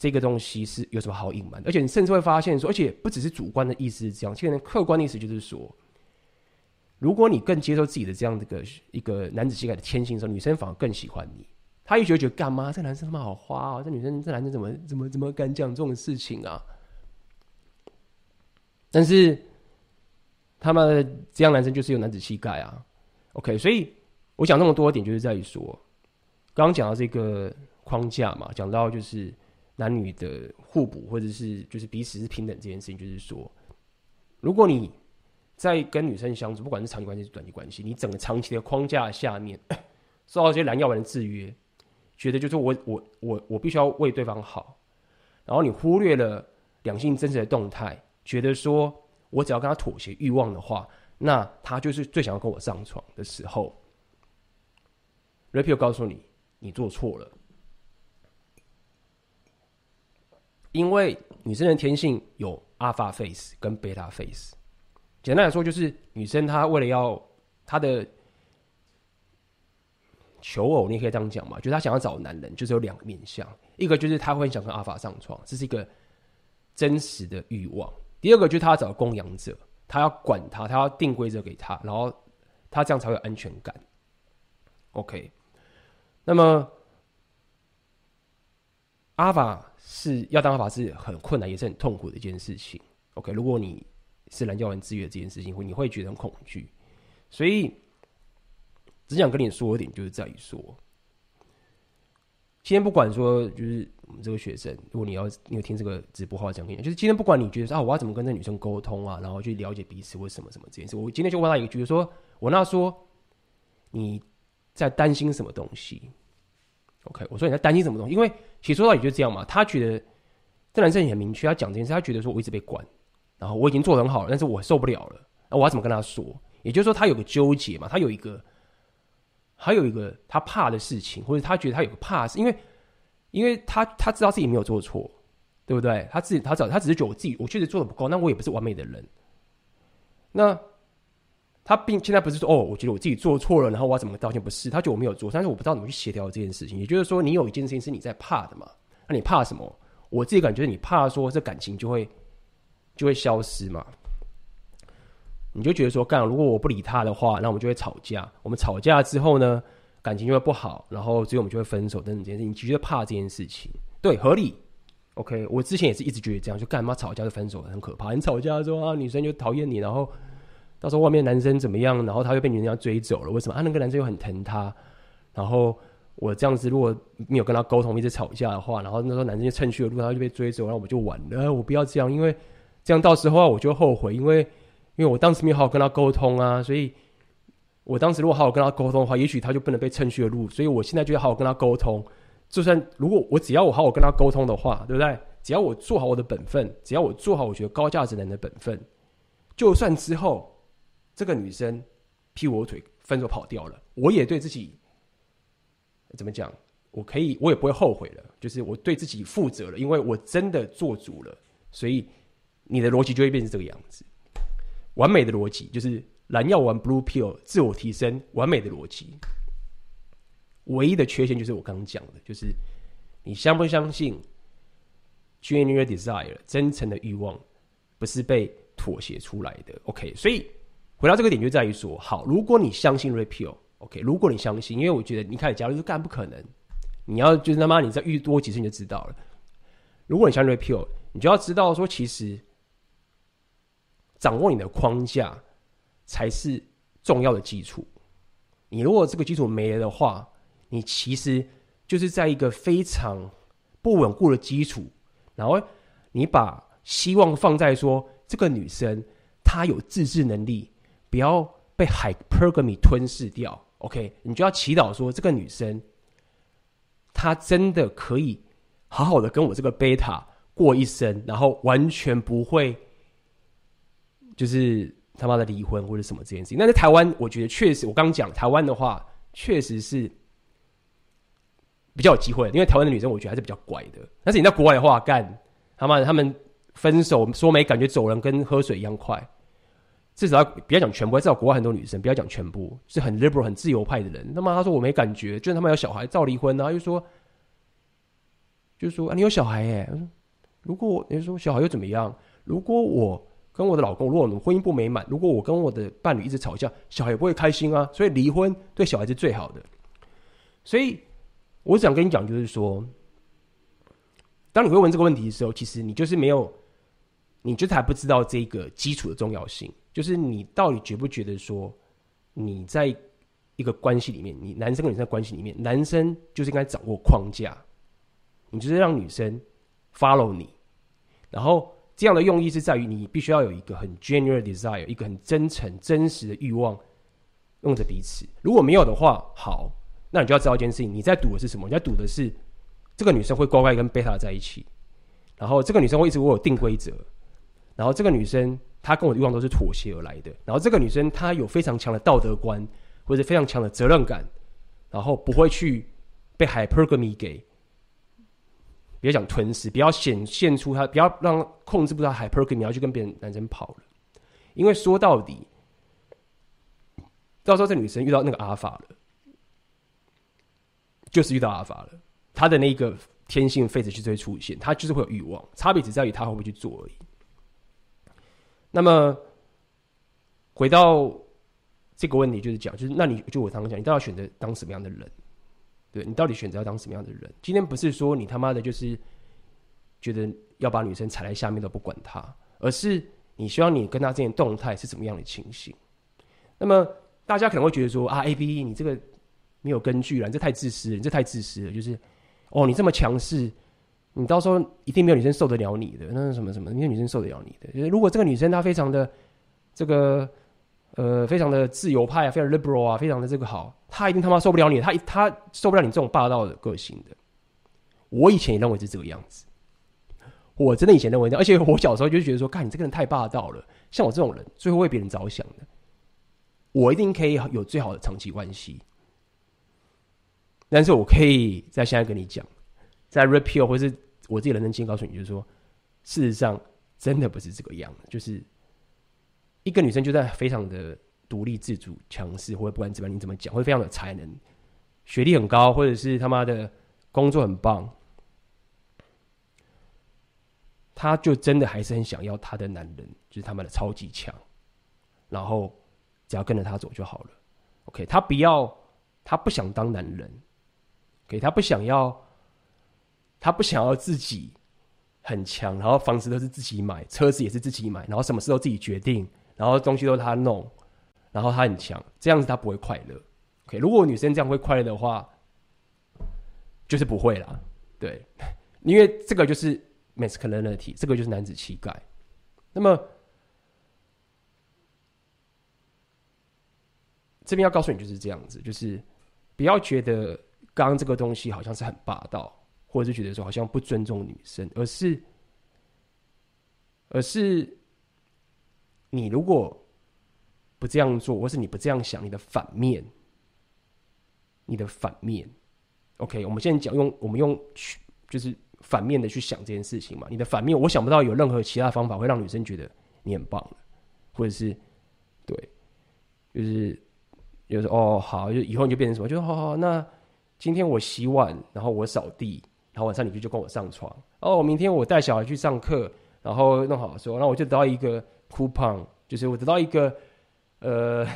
这个东西是有什么好隐瞒的，而且你甚至会发现说，而且不只是主观的意思是这样，其实客观的意思就是说，如果你更接受自己的这样的一个一个男子气概的天性的时候，女生反而更喜欢你。她一觉得觉得干嘛？这男生他妈好花啊！这女生这男生怎么怎么怎么敢讲这种事情啊？但是他们这样男生就是有男子气概啊。OK，所以我讲那么多点，就是在于说，刚刚讲到这个框架嘛，讲到就是男女的互补，或者是就是彼此是平等这件事情，就是说，如果你在跟女生相处，不管是长期关系还是短期关系，你整个长期的框架下面 受到这些蓝药丸的制约。觉得就是我我我我必须要为对方好，然后你忽略了两性真实的动态，觉得说我只要跟他妥协欲望的话，那他就是最想要跟我上床的时候。Rapio 告诉你，你做错了，因为女生的天性有 Alpha Face 跟 Beta Face，简单来说就是女生她为了要她的。求偶，你可以这样讲嘛，就是她想要找男人，就是有两个面向，一个就是她会想跟阿法上床，这是一个真实的欲望；第二个就是他要找供养者，他要管他，他要定规则给他，然后他这样才会有安全感。OK，那么阿法是要当法是很困难，也是很痛苦的一件事情。OK，如果你是蓝教文制约这件事情，会你会觉得很恐惧，所以。只想跟你说一点，就是在于说，今天不管说，就是我们这个学生，如果你要你有听这个直播的话，讲给你，就是今天不管你觉得啊，我要怎么跟这女生沟通啊，然后去了解彼此或什么什么这件事，我今天就问他一个，就是说我那说你在担心什么东西？OK，我说你在担心什么东西？因为其实说到底就这样嘛，他觉得这男生也很明确，他讲这件事，他觉得说我一直被管，然后我已经做得很好了，但是我受不了了，那我要怎么跟他说？也就是说，他有个纠结嘛，他有一个。还有一个他怕的事情，或者他觉得他有个怕，是因为，因为他他知道自己没有做错，对不对？他自己他找他只是觉得我自己我确实做的不够，那我也不是完美的人。那他并现在不是说哦，我觉得我自己做错了，然后我要怎么道歉？不是，他觉得我没有做，但是我不知道怎么去协调这件事情。也就是说，你有一件事情是你在怕的嘛？那你怕什么？我自己感觉你怕说这感情就会就会消失嘛？你就觉得说，干，如果我不理他的话，那我们就会吵架。我们吵架之后呢，感情就会不好，然后最后我们就会分手等等这件事。你觉得怕这件事情，对，合理。OK，我之前也是一直觉得这样，就干嘛吵架就分手很可怕。你吵架之后啊，女生就讨厌你，然后到时候外面男生怎么样，然后他又被女人家追走了。为什么？啊，那个男生又很疼她。然后我这样子如果没有跟他沟通，一直吵架的话，然后那时候男生就趁虚而入，他就被追走，然后我们就完了。我不要这样，因为这样到时候我就后悔，因为。因为我当时没有好好跟他沟通啊，所以我当时如果好好跟他沟通的话，也许他就不能被趁虚而入。所以我现在就要好好跟他沟通。就算如果我只要我好好跟他沟通的话，对不对？只要我做好我的本分，只要我做好我觉得高价值人的本分，就算之后这个女生劈我腿分手跑掉了，我也对自己怎么讲？我可以，我也不会后悔了。就是我对自己负责了，因为我真的做足了。所以你的逻辑就会变成这个样子。完美的逻辑就是蓝药丸 Blue Pill 自我提升，完美的逻辑。唯一的缺陷就是我刚刚讲的，就是你相不相信 genuine desire 真诚的欲望不是被妥协出来的？OK，所以回到这个点就在于说，好，如果你相信 Rapio，OK，如果你相信，因为我觉得你开始加入就干不可能，你要就是他妈你再遇多几次你就知道了。如果你相信 repeal，你就要知道说其实。掌握你的框架才是重要的基础。你如果这个基础没了的话，你其实就是在一个非常不稳固的基础然后你把希望放在说这个女生她有自制能力，不要被 hypergamy 吞噬掉。OK，你就要祈祷说这个女生她真的可以好好的跟我这个贝塔过一生，然后完全不会就是他妈的离婚或者什么这件事情。那在台湾，我觉得确实，我刚讲台湾的话，确实是。比较有机会，因为台湾的女生我觉得还是比较乖的。但是你在国外的话，干他妈的，他们分手说没感觉走人，跟喝水一样快。至少不要讲全部，至少国外很多女生不要讲全部，是很 liberal 很自由派的人。他妈他说我没感觉，就是他们有小孩照离婚啊，又说就是说啊你有小孩耶，如果你说小孩又怎么样？如果我跟我的老公，如果我们婚姻不美满，如果我跟我的伴侣一直吵架，小孩也不会开心啊。所以离婚对小孩是最好的。所以。我想跟你讲，就是说，当你会问这个问题的时候，其实你就是没有，你就是还不知道这个基础的重要性。就是你到底觉不觉得说，你在一个关系里面，你男生跟女生的关系里面，男生就是应该掌握框架，你就是让女生 follow 你，然后这样的用意是在于你必须要有一个很 genuine desire，一个很真诚、真实的欲望，用着彼此。如果没有的话，好。那你就要知道一件事情，你在赌的是什么？你在赌的是这个女生会乖乖跟贝塔在一起，然后这个女生会一直为我定规则，然后这个女生她跟我的欲望都是妥协而来的，然后这个女生她有非常强的道德观或者非常强的责任感，然后不会去被 hypergamy 给，别讲吞噬，不要显现出她，不要让控制不到 hypergamy 要去跟别人男生跑了，因为说到底，到时候这女生遇到那个阿法了。就是遇到阿法了，他的那个天性废子就会出现，他就是会有欲望，差别只在于他会不会去做而已。那么回到这个问题，就是讲，就是那你就我刚刚讲，你到底选择当什么样的人？对，你到底选择要当什么样的人？今天不是说你他妈的就是觉得要把女生踩在下面都不管她，而是你希望你跟她之间动态是怎么样的情形？那么大家可能会觉得说啊，A B，你这个。没有根据了，你这太自私了，你这太自私了。就是，哦，你这么强势，你到时候一定没有女生受得了你的。那是什么什么？没有女生受得了你的。就是如果这个女生她非常的这个呃，非常的自由派啊，非常 liberal 啊，非常的这个好，她一定他妈受不了你，她她受不了你这种霸道的个性的。我以前也认为是这个样子，我真的以前认为这样，而且我小时候就觉得说，看你这个人太霸道了。像我这种人，最后为别人着想的，我一定可以有最好的长期关系。但是我可以在现在跟你讲，在 repeal 或是我自己人生经验告诉你，就是说，事实上真的不是这个样子。就是一个女生就在非常的独立自主、强势，或者不管怎么样，你怎么讲，会非常的才能、学历很高，或者是他妈的工作很棒，她就真的还是很想要她的男人，就是他妈的超级强，然后只要跟着他走就好了。OK，她不要，她不想当男人。给他不想要，他不想要自己很强，然后房子都是自己买，车子也是自己买，然后什么事都自己决定，然后东西都是他弄，然后他很强，这样子他不会快乐。OK，如果女生这样会快乐的话，就是不会啦。对，因为这个就是 masculinity，这个就是男子气概。那么这边要告诉你就是这样子，就是不要觉得。刚刚这个东西好像是很霸道，或者是觉得说好像不尊重女生，而是，而是你如果不这样做，或是你不这样想，你的反面，你的反面，OK，我们现在讲用我们用去就是反面的去想这件事情嘛。你的反面，我想不到有任何其他方法会让女生觉得你很棒，或者是对，就是就是哦好，就以后你就变成什么，就好好那。今天我洗碗，然后我扫地，然后晚上你就就跟我上床。哦，明天我带小孩去上课，然后弄好说，然后我就得到一个 coupon，就是我得到一个，呃，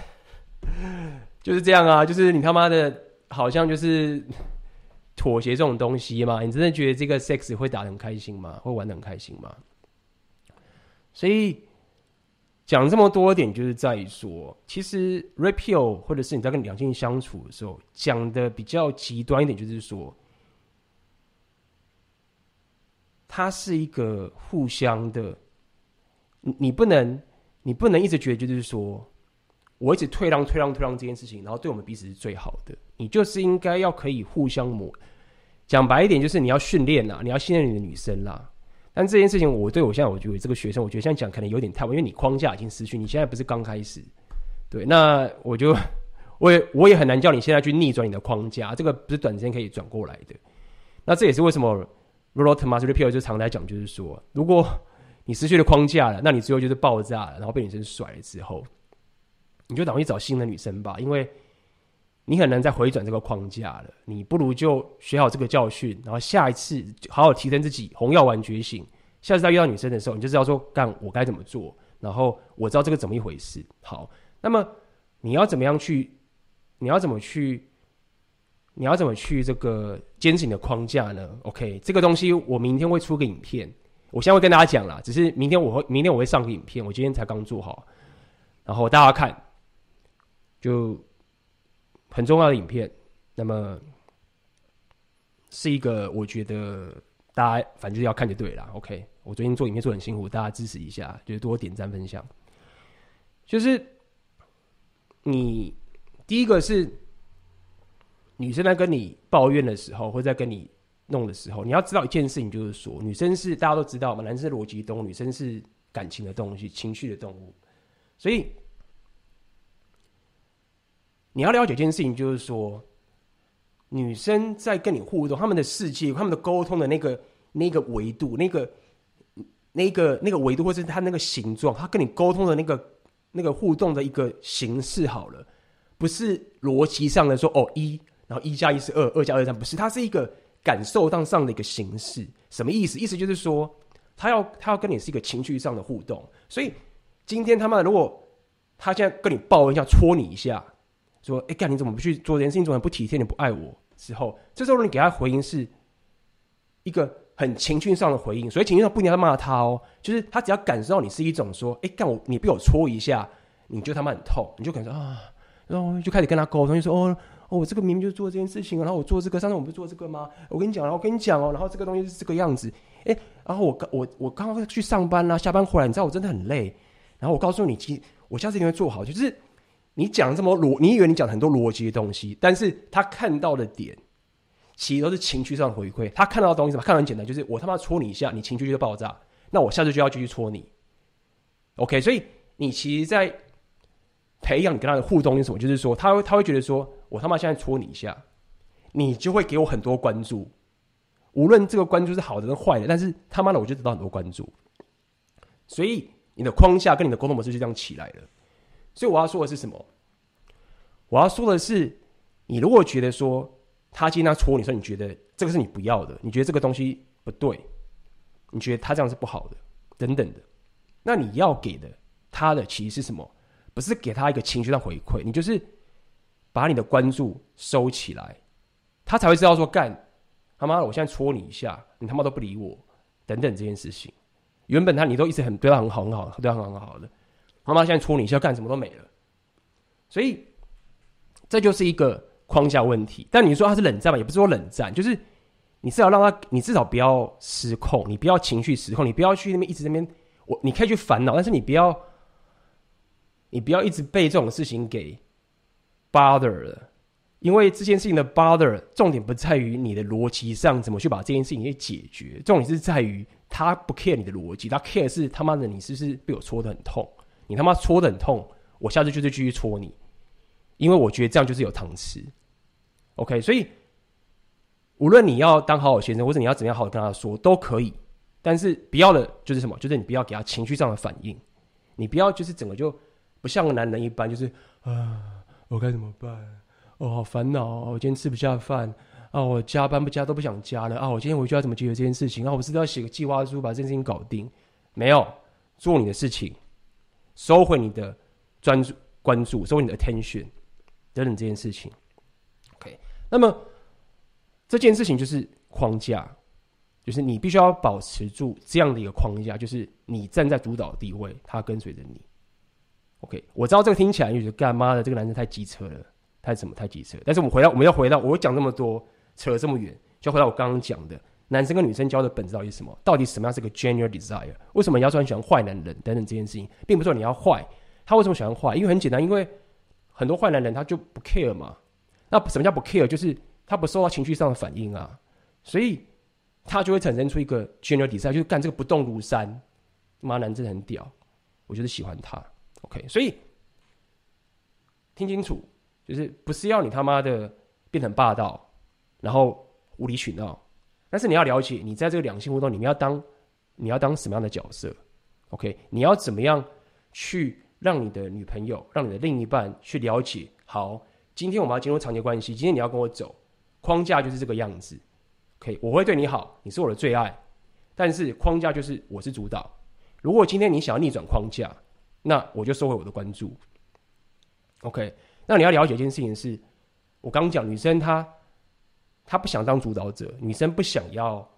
就是这样啊，就是你他妈的，好像就是妥协这种东西嘛？你真的觉得这个 sex 会打得很开心吗？会玩得很开心吗？所以。讲这么多点，就是在说，其实 repeal 或者是你在跟两性相处的时候，讲的比较极端一点，就是说，它是一个互相的，你你不能，你不能一直觉得就是说，我一直退让、退让、退让这件事情，然后对我们彼此是最好的。你就是应该要可以互相磨。讲白一点，就是你要训练啦，你要信任你的女生啦。但这件事情，我对我现在我觉得这个学生，我觉得现在讲可能有点太晚，因为你框架已经失去，你现在不是刚开始。对，那我就我也我也很难叫你现在去逆转你的框架，这个不是短时间可以转过来的。那这也是为什么 Rollo Tomassi Repeal 就常来讲，就是说，如果你失去了框架了，那你最后就是爆炸了，然后被女生甩了之后，你就等于找新的女生吧，因为你很难再回转这个框架了。你不如就学好这个教训，然后下一次好好提升自己，红药丸觉醒。下次再遇到女生的时候，你就知道说，干我该怎么做，然后我知道这个怎么一回事。好，那么你要怎么样去？你要怎么去？你要怎么去这个坚持你的框架呢？OK，这个东西我明天会出个影片，我现在会跟大家讲啦。只是明天我会明天我会上个影片，我今天才刚做好，然后大家看，就很重要的影片。那么是一个我觉得大家反正就是要看就对了。OK，我最近做影片做很辛苦，大家支持一下，就是多点赞分享。就是你第一个是。女生在跟你抱怨的时候，或者在跟你弄的时候，你要知道一件事情，就是说，女生是大家都知道嘛，男生逻辑动物，女生是感情的东西，情绪的动物。所以你要了解一件事情，就是说，女生在跟你互动，他们的世界，他们的沟通的那个那个维度，那个那个那个维度，或是他那个形状，他跟你沟通的那个那个互动的一个形式，好了，不是逻辑上的说哦一。然后一加一是二，二加二三不是，它是一个感受当上的一个形式。什么意思？意思就是说，他要他要跟你是一个情绪上的互动。所以今天他妈如果他现在跟你抱一下，戳你一下，说：“哎干，你怎么不去做这件事情？你怎么不体贴？你不爱我？”之后，这时候你给他回应是一个很情绪上的回应。所以情绪上不一定要骂他哦，就是他只要感受到你是一种说：“哎干，我你被我戳一下，你觉得他妈很痛，你就感觉啊，然后就开始跟他沟通，就说哦。”哦，我这个明明就做这件事情，然后我做这个，上次我不是做这个吗？我跟你讲，然后我跟你讲哦，然后这个东西是这个样子，哎，然后我刚我我刚刚去上班啦，下班回来，你知道我真的很累，然后我告诉你，其实我下次一定会做好，就是你讲这么逻，你以为你讲很多逻辑的东西，但是他看到的点，其实都是情绪上的回馈，他看到的东西什么？看得很简单，就是我他妈戳你一下，你情绪就爆炸，那我下次就要继续戳你，OK？所以你其实，在。培养你跟他的互动是什么？就是说，他会他会觉得说，我他妈现在戳你一下，你就会给我很多关注，无论这个关注是好的跟坏的，但是他妈的我就得到很多关注，所以你的框架跟你的沟通模式就这样起来了。所以我要说的是什么？我要说的是，你如果觉得说他今天他戳你说，你觉得这个是你不要的，你觉得这个东西不对，你觉得他这样是不好的，等等的，那你要给的他的其实是什么？不是给他一个情绪上回馈，你就是把你的关注收起来，他才会知道说干他妈的，我现在戳你一下，你他妈都不理我，等等这件事情。原本他你都一直很对他很好很好，对他很好很好的，他妈现在戳你一下，干什么都没了。所以这就是一个框架问题。但你说他是冷战嘛？也不是说冷战，就是你至少让他，你至少不要失控，你不要情绪失控，你不要去那边一直那边，我你可以去烦恼，但是你不要。你不要一直被这种事情给 bother 了，因为这件事情的 bother 重点不在于你的逻辑上怎么去把这件事情给解决，重点是在于他不 care 你的逻辑，他 care 是他妈的你是不是被我戳得很痛？你他妈戳得很痛，我下次就是继续戳你，因为我觉得这样就是有糖吃。OK，所以无论你要当好好先生，或者你要怎样好好跟他说都可以，但是不要的就是什么？就是你不要给他情绪上的反应，你不要就是整个就。不像个男人一般，就是啊，我该怎么办？哦，好烦恼！我今天吃不下饭啊！我加班不加都不想加了啊！我今天回去要怎么解决这件事情啊？我是不是要写个计划书把这件事情搞定？没有，做你的事情，收回你的专注、关注，收回你的 attention，等等这件事情。OK，那么这件事情就是框架，就是你必须要保持住这样的一个框架，就是你站在主导地位，他跟随着你。OK，我知道这个听起来就是干妈的这个男生太机车了，太什么太机车。但是我们回到，我们要回到，我讲这么多，扯了这么远，就回到我刚刚讲的，男生跟女生交的本质到底是什么？到底什么样是个 genuine desire？为什么你要说很喜欢坏男人等等这件事情，并不是说你要坏，他为什么喜欢坏？因为很简单，因为很多坏男人他就不 care 嘛。那什么叫不 care？就是他不受到情绪上的反应啊，所以他就会产生出一个 genuine desire，就是干这个不动如山，妈男真的很屌，我就是喜欢他。OK，所以听清楚，就是不是要你他妈的变成霸道，然后无理取闹。但是你要了解，你在这个两性互动里面要当，你要当什么样的角色？OK，你要怎么样去让你的女朋友、让你的另一半去了解？好，今天我们要进入长期关系，今天你要跟我走，框架就是这个样子。OK，我会对你好，你是我的最爱，但是框架就是我是主导。如果今天你想要逆转框架，那我就收回我的关注。OK，那你要了解一件事情是，我刚讲女生她。她不想当主导者，女生不想要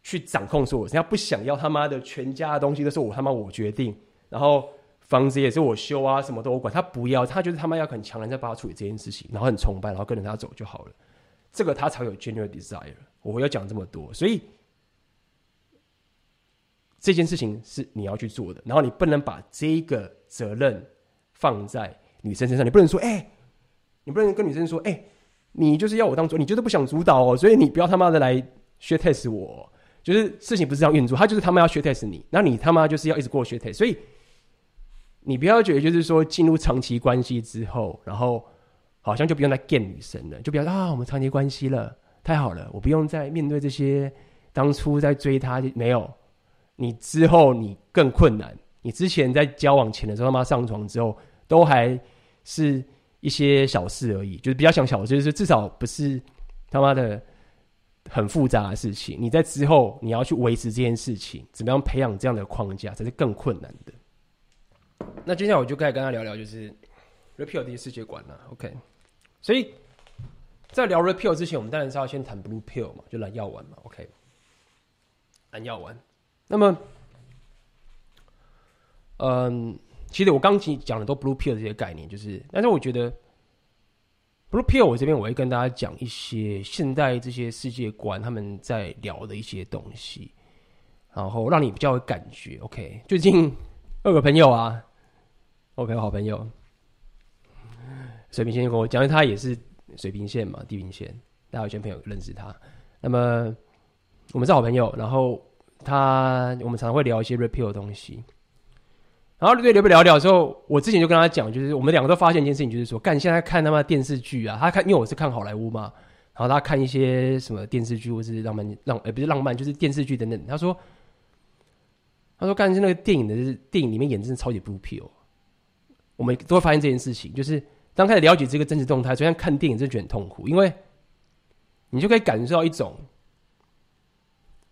去掌控所有，人家不想要他妈的全家的东西都是我他妈我决定，然后房子也是我修啊，什么都我管，他不要，他就是他妈要很强人在帮他处理这件事情，然后很崇拜，然后跟着他走就好了，这个他才有 genuine desire。我要讲这么多，所以这件事情是你要去做的，然后你不能把这个责任放在女生身上，你不能说，哎、你不能跟女生说，哎、你就是要我当主，你就是不想主导哦，所以你不要他妈的来 shit test 我，就是事情不是这样运作，他就是他妈要 shit test 你，那你他妈就是要一直过 shit test，所以你不要觉得就是说进入长期关系之后，然后好像就不用再见女生了，就不要啊，我们长期关系了，太好了，我不用再面对这些当初在追他没有，你之后你更困难，你之前在交往前的时候他妈上床之后都还是。一些小事而已，就是比较想小事，就是至少不是他妈的很复杂的事情。你在之后你要去维持这件事情，怎么样培养这样的框架才是更困难的。那今天我就该跟他聊聊，就是 repeal 的世界观了。OK，所以在聊 repeal 之前，我们当然是要先谈 Blue Pill 嘛，就蓝药丸嘛。OK，蓝药丸。那么，嗯。其实我刚刚讲的都 blue pill 这些概念，就是，但是我觉得 blue pill 我这边我会跟大家讲一些现代这些世界观他们在聊的一些东西，然后让你比较有感觉。OK，最近有个朋友啊，OK 好朋友，水平线跟我讲，他也是水平线嘛，地平线，大家有些朋友认识他。那么我们是好朋友，然后他我们常常会聊一些 red pill 的东西。然后对聊不聊聊之后，我之前就跟他讲，就是我们两个都发现一件事情，就是说，干现在看他妈电视剧啊，他看，因为我是看好莱坞嘛，然后他看一些什么电视剧或是浪漫浪，呃，不是浪漫，就是电视剧等等。他说，他说，干是那个电影的，电影里面演真的超级 blue pill。我们都会发现这件事情，就是当开始了解这个真实动态，就像看电影真的觉得很痛苦，因为你就可以感受到一种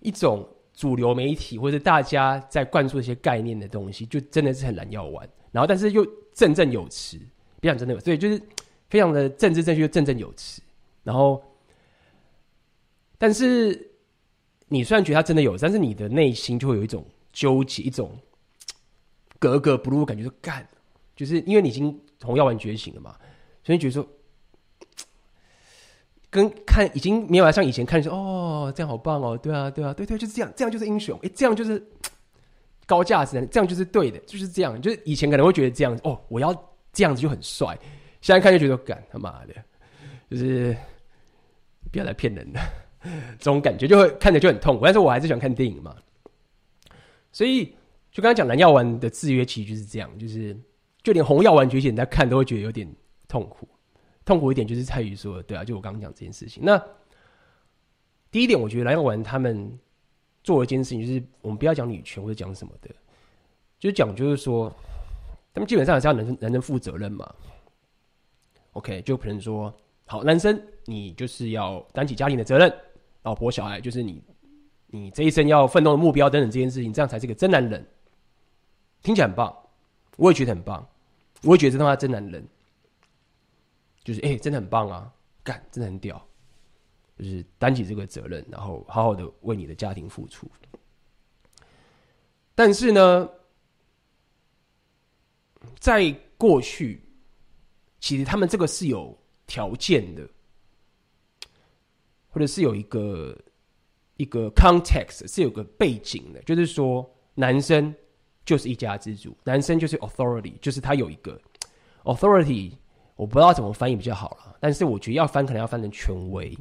一种。主流媒体或者大家在灌输一些概念的东西，就真的是很难药丸。然后，但是又振振有词，不想真的有，所以就是非常的政治正确，又振振有词。然后，但是你虽然觉得他真的有，但是你的内心就会有一种纠结，一种格格不入，感觉就干，就是因为你已经从药丸觉醒了嘛，所以觉得说。跟看已经没有像以前看说哦，这样好棒哦，对啊对啊对对，就是这样，这样就是英雄，哎，这样就是高价值，这样就是对的，就是这样，就是以前可能会觉得这样哦，我要这样子就很帅，现在看就觉得干他妈的，就是不要来骗人的，这种感觉就会看着就很痛苦，但是我还是喜欢看电影嘛，所以就刚才讲蓝药丸的制约其实就是这样，就是就连红药丸觉醒，在看都会觉得有点痛苦。痛苦一点就是在于说，对啊，就我刚刚讲这件事情。那第一点，我觉得蓝药丸他们做了一件事情，就是我们不要讲女权或者讲什么的，就是讲就是说，他们基本上还是要男生男生负责任嘛。OK，就可能说，好，男生你就是要担起家庭的责任，老婆小孩就是你你这一生要奋斗的目标等等这件事情，这样才是个真男人。听起来很棒，我也觉得很棒，我也觉得这他妈真男人。就是哎、真的很棒啊，干，真的很屌，就是担起这个责任，然后好好的为你的家庭付出。但是呢，在过去，其实他们这个是有条件的，或者是有一个一个 context 是有个背景的，就是说男生就是一家之主，男生就是 authority，就是他有一个 authority，我不知道怎么翻译比较好了，但是我觉得要翻可能要翻成权威。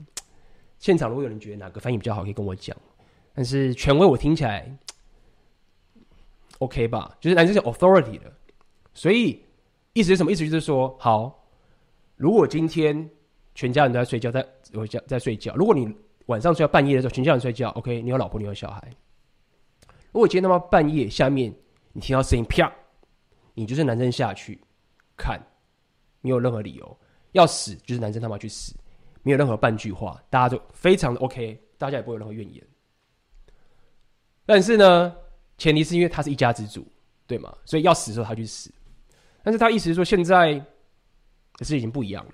现场如果有人觉得哪个翻译比较好，可以跟我讲。但是权威我听起来 OK 吧？就是男生是 authority 的，所以意思是什么？意思就是说，好，如果今天全家人都在睡觉，在我在在睡觉，如果你晚上睡到半夜的时候，全家人睡觉，OK，你有老婆，你有小孩。如果今天他妈半夜下面你听到声音啪，你就是男生下去看，没有任何理由要死，就是男生他妈去死，没有任何半句话，大家就非常的 OK，大家也不会有任何怨言。但是呢，前提是因为他是一家之主，对吗？所以要死的时候他去死。但是他意思是说，现在可是已经不一样了，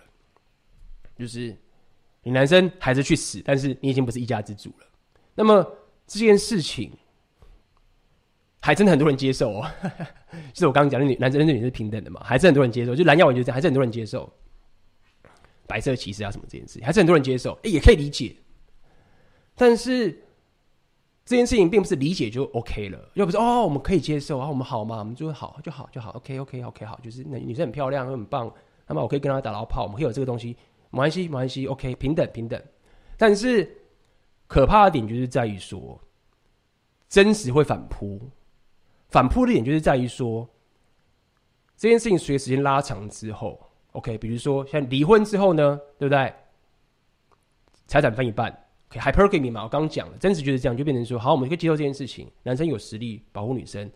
就是。你男生还是去死，但是你已经不是一家之主了。那么这件事情还真的很多人接受哦。就是我刚刚讲的，女男生跟女生平等的嘛，还是很多人接受。就蓝药丸就这样，还是很多人接受白色歧视啊什么这件事情，还是很多人接受。哎，也可以理解。但是这件事情并不是理解就 OK 了，又不是哦，我们可以接受啊，我们好吗？我们就好就好就好，OK OK OK 好，就是那女生很漂亮又，很棒，那么我可以跟她打牢炮，我们可以有这个东西。没关系，没关系，OK，平等，平等。但是可怕的点就是在于说，真实会反扑。反扑的点就是在于说，这件事情随着时间拉长之后，OK，比如说像离婚之后呢，对不对？财产分一半，OK，hypergamy 嘛，我刚刚讲了，真实就是这样，就变成说，好，我们可以接受这件事情，男生有实力保护女生，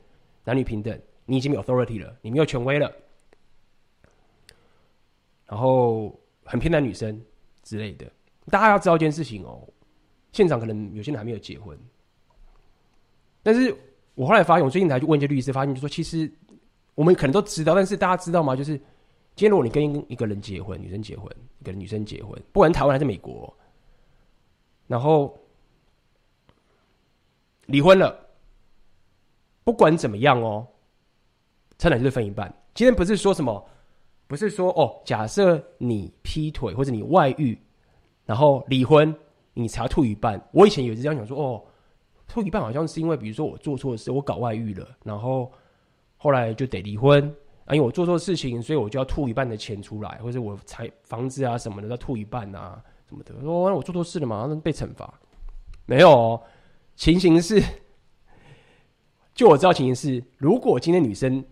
男女平等，你已经有 authority 了，你没有权威了，然后。很偏袒女生之类的，大家要知道一件事情哦。现场可能有些人还没有结婚，但是我后来发现，我最近才去问一些律师，发现就说，其实我们可能都知道，但是大家知道吗？就是今天如果你跟一个人结婚，女生结婚，一个女生结婚，不管台湾还是美国，然后离婚了，不管怎么样哦，财产就是分一半。今天不是说什么。不是说哦，假设你劈腿或者你外遇，然后离婚，你才吐一半。我以前也是这样想说，哦，吐一半好像是因为，比如说我做错事，我搞外遇了，然后后来就得离婚啊，因为我做错事情，所以我就要吐一半的钱出来，或者我财房子啊什么的要吐一半啊什么的。说我做错事了嘛，被惩罚？没有，情形是，就我知道情形是，如果今天女生。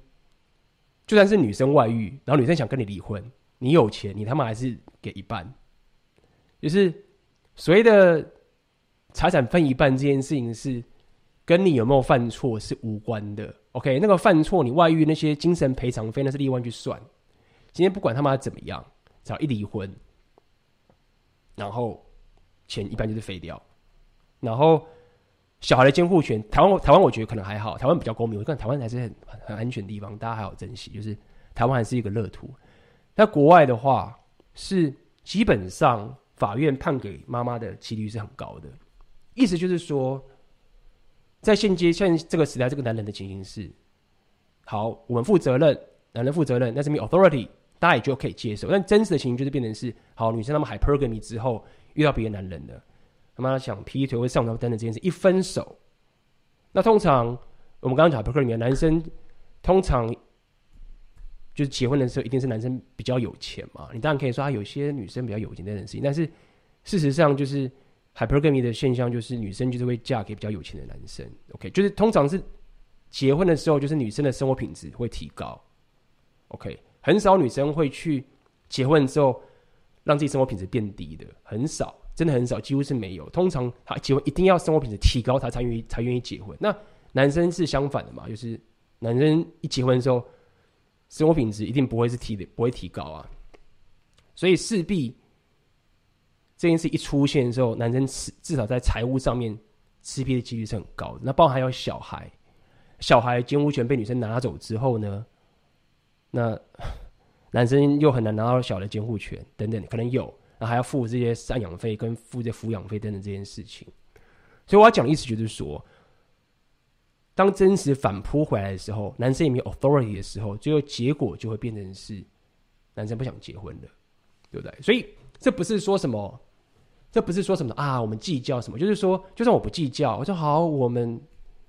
就算是女生外遇，然后女生想跟你离婚，你有钱，你他妈还是给一半。就是所谓的财产分一半这件事情，是跟你有没有犯错是无关的。OK，那个犯错，你外遇那些精神赔偿费那是另外去算。今天不管他妈怎么样，只要一离婚，然后钱一般就是废掉，然后。小孩的监护权，台湾台湾我觉得可能还好，台湾比较公平，我看台湾还是很很安全的地方，大家还好珍惜。就是台湾还是一个乐土。那国外的话，是基本上法院判给妈妈的几率是很高的。意思就是说，在现阶现这个时代，这个男人的情形是：好，我们负责任，男人负责任，那是没有 authority，大家也就可以接受。但真实的情形就是变成是：好，女生他们 hypergamy 之后遇到别的男人了。他妈想劈腿或上床等等这件事，一分手，那通常我们刚刚讲 hypergamy 男生通常就是结婚的时候，一定是男生比较有钱嘛。你当然可以说，他有些女生比较有钱这件事情，但是事实上就是 hypergamy 的现象，就是女生就是会嫁给比较有钱的男生。OK，就是通常是结婚的时候，就是女生的生活品质会提高。OK，很少女生会去结婚之后让自己生活品质变低的，很少。真的很少，几乎是没有。通常她结婚一定要生活品质提高，她才愿意才愿意结婚。那男生是相反的嘛？就是男生一结婚的时候，生活品质一定不会是提的，不会提高啊。所以势必这件事一出现的时候，男生至至少在财务上面吃瘪的几率是很高的。那包含还有小孩，小孩监护权被女生拿走之后呢，那 男生又很难拿到小的监护权等等，可能有。那还要付这些赡养费跟付这抚养费等等这件事情，所以我要讲的意思就是说，当真实反扑回来的时候，男生也没有 authority 的时候，最后结果就会变成是男生不想结婚了，对不对？所以这不是说什么这不是说什么啊，我们计较什么，就是说，就算我不计较，我说好，我们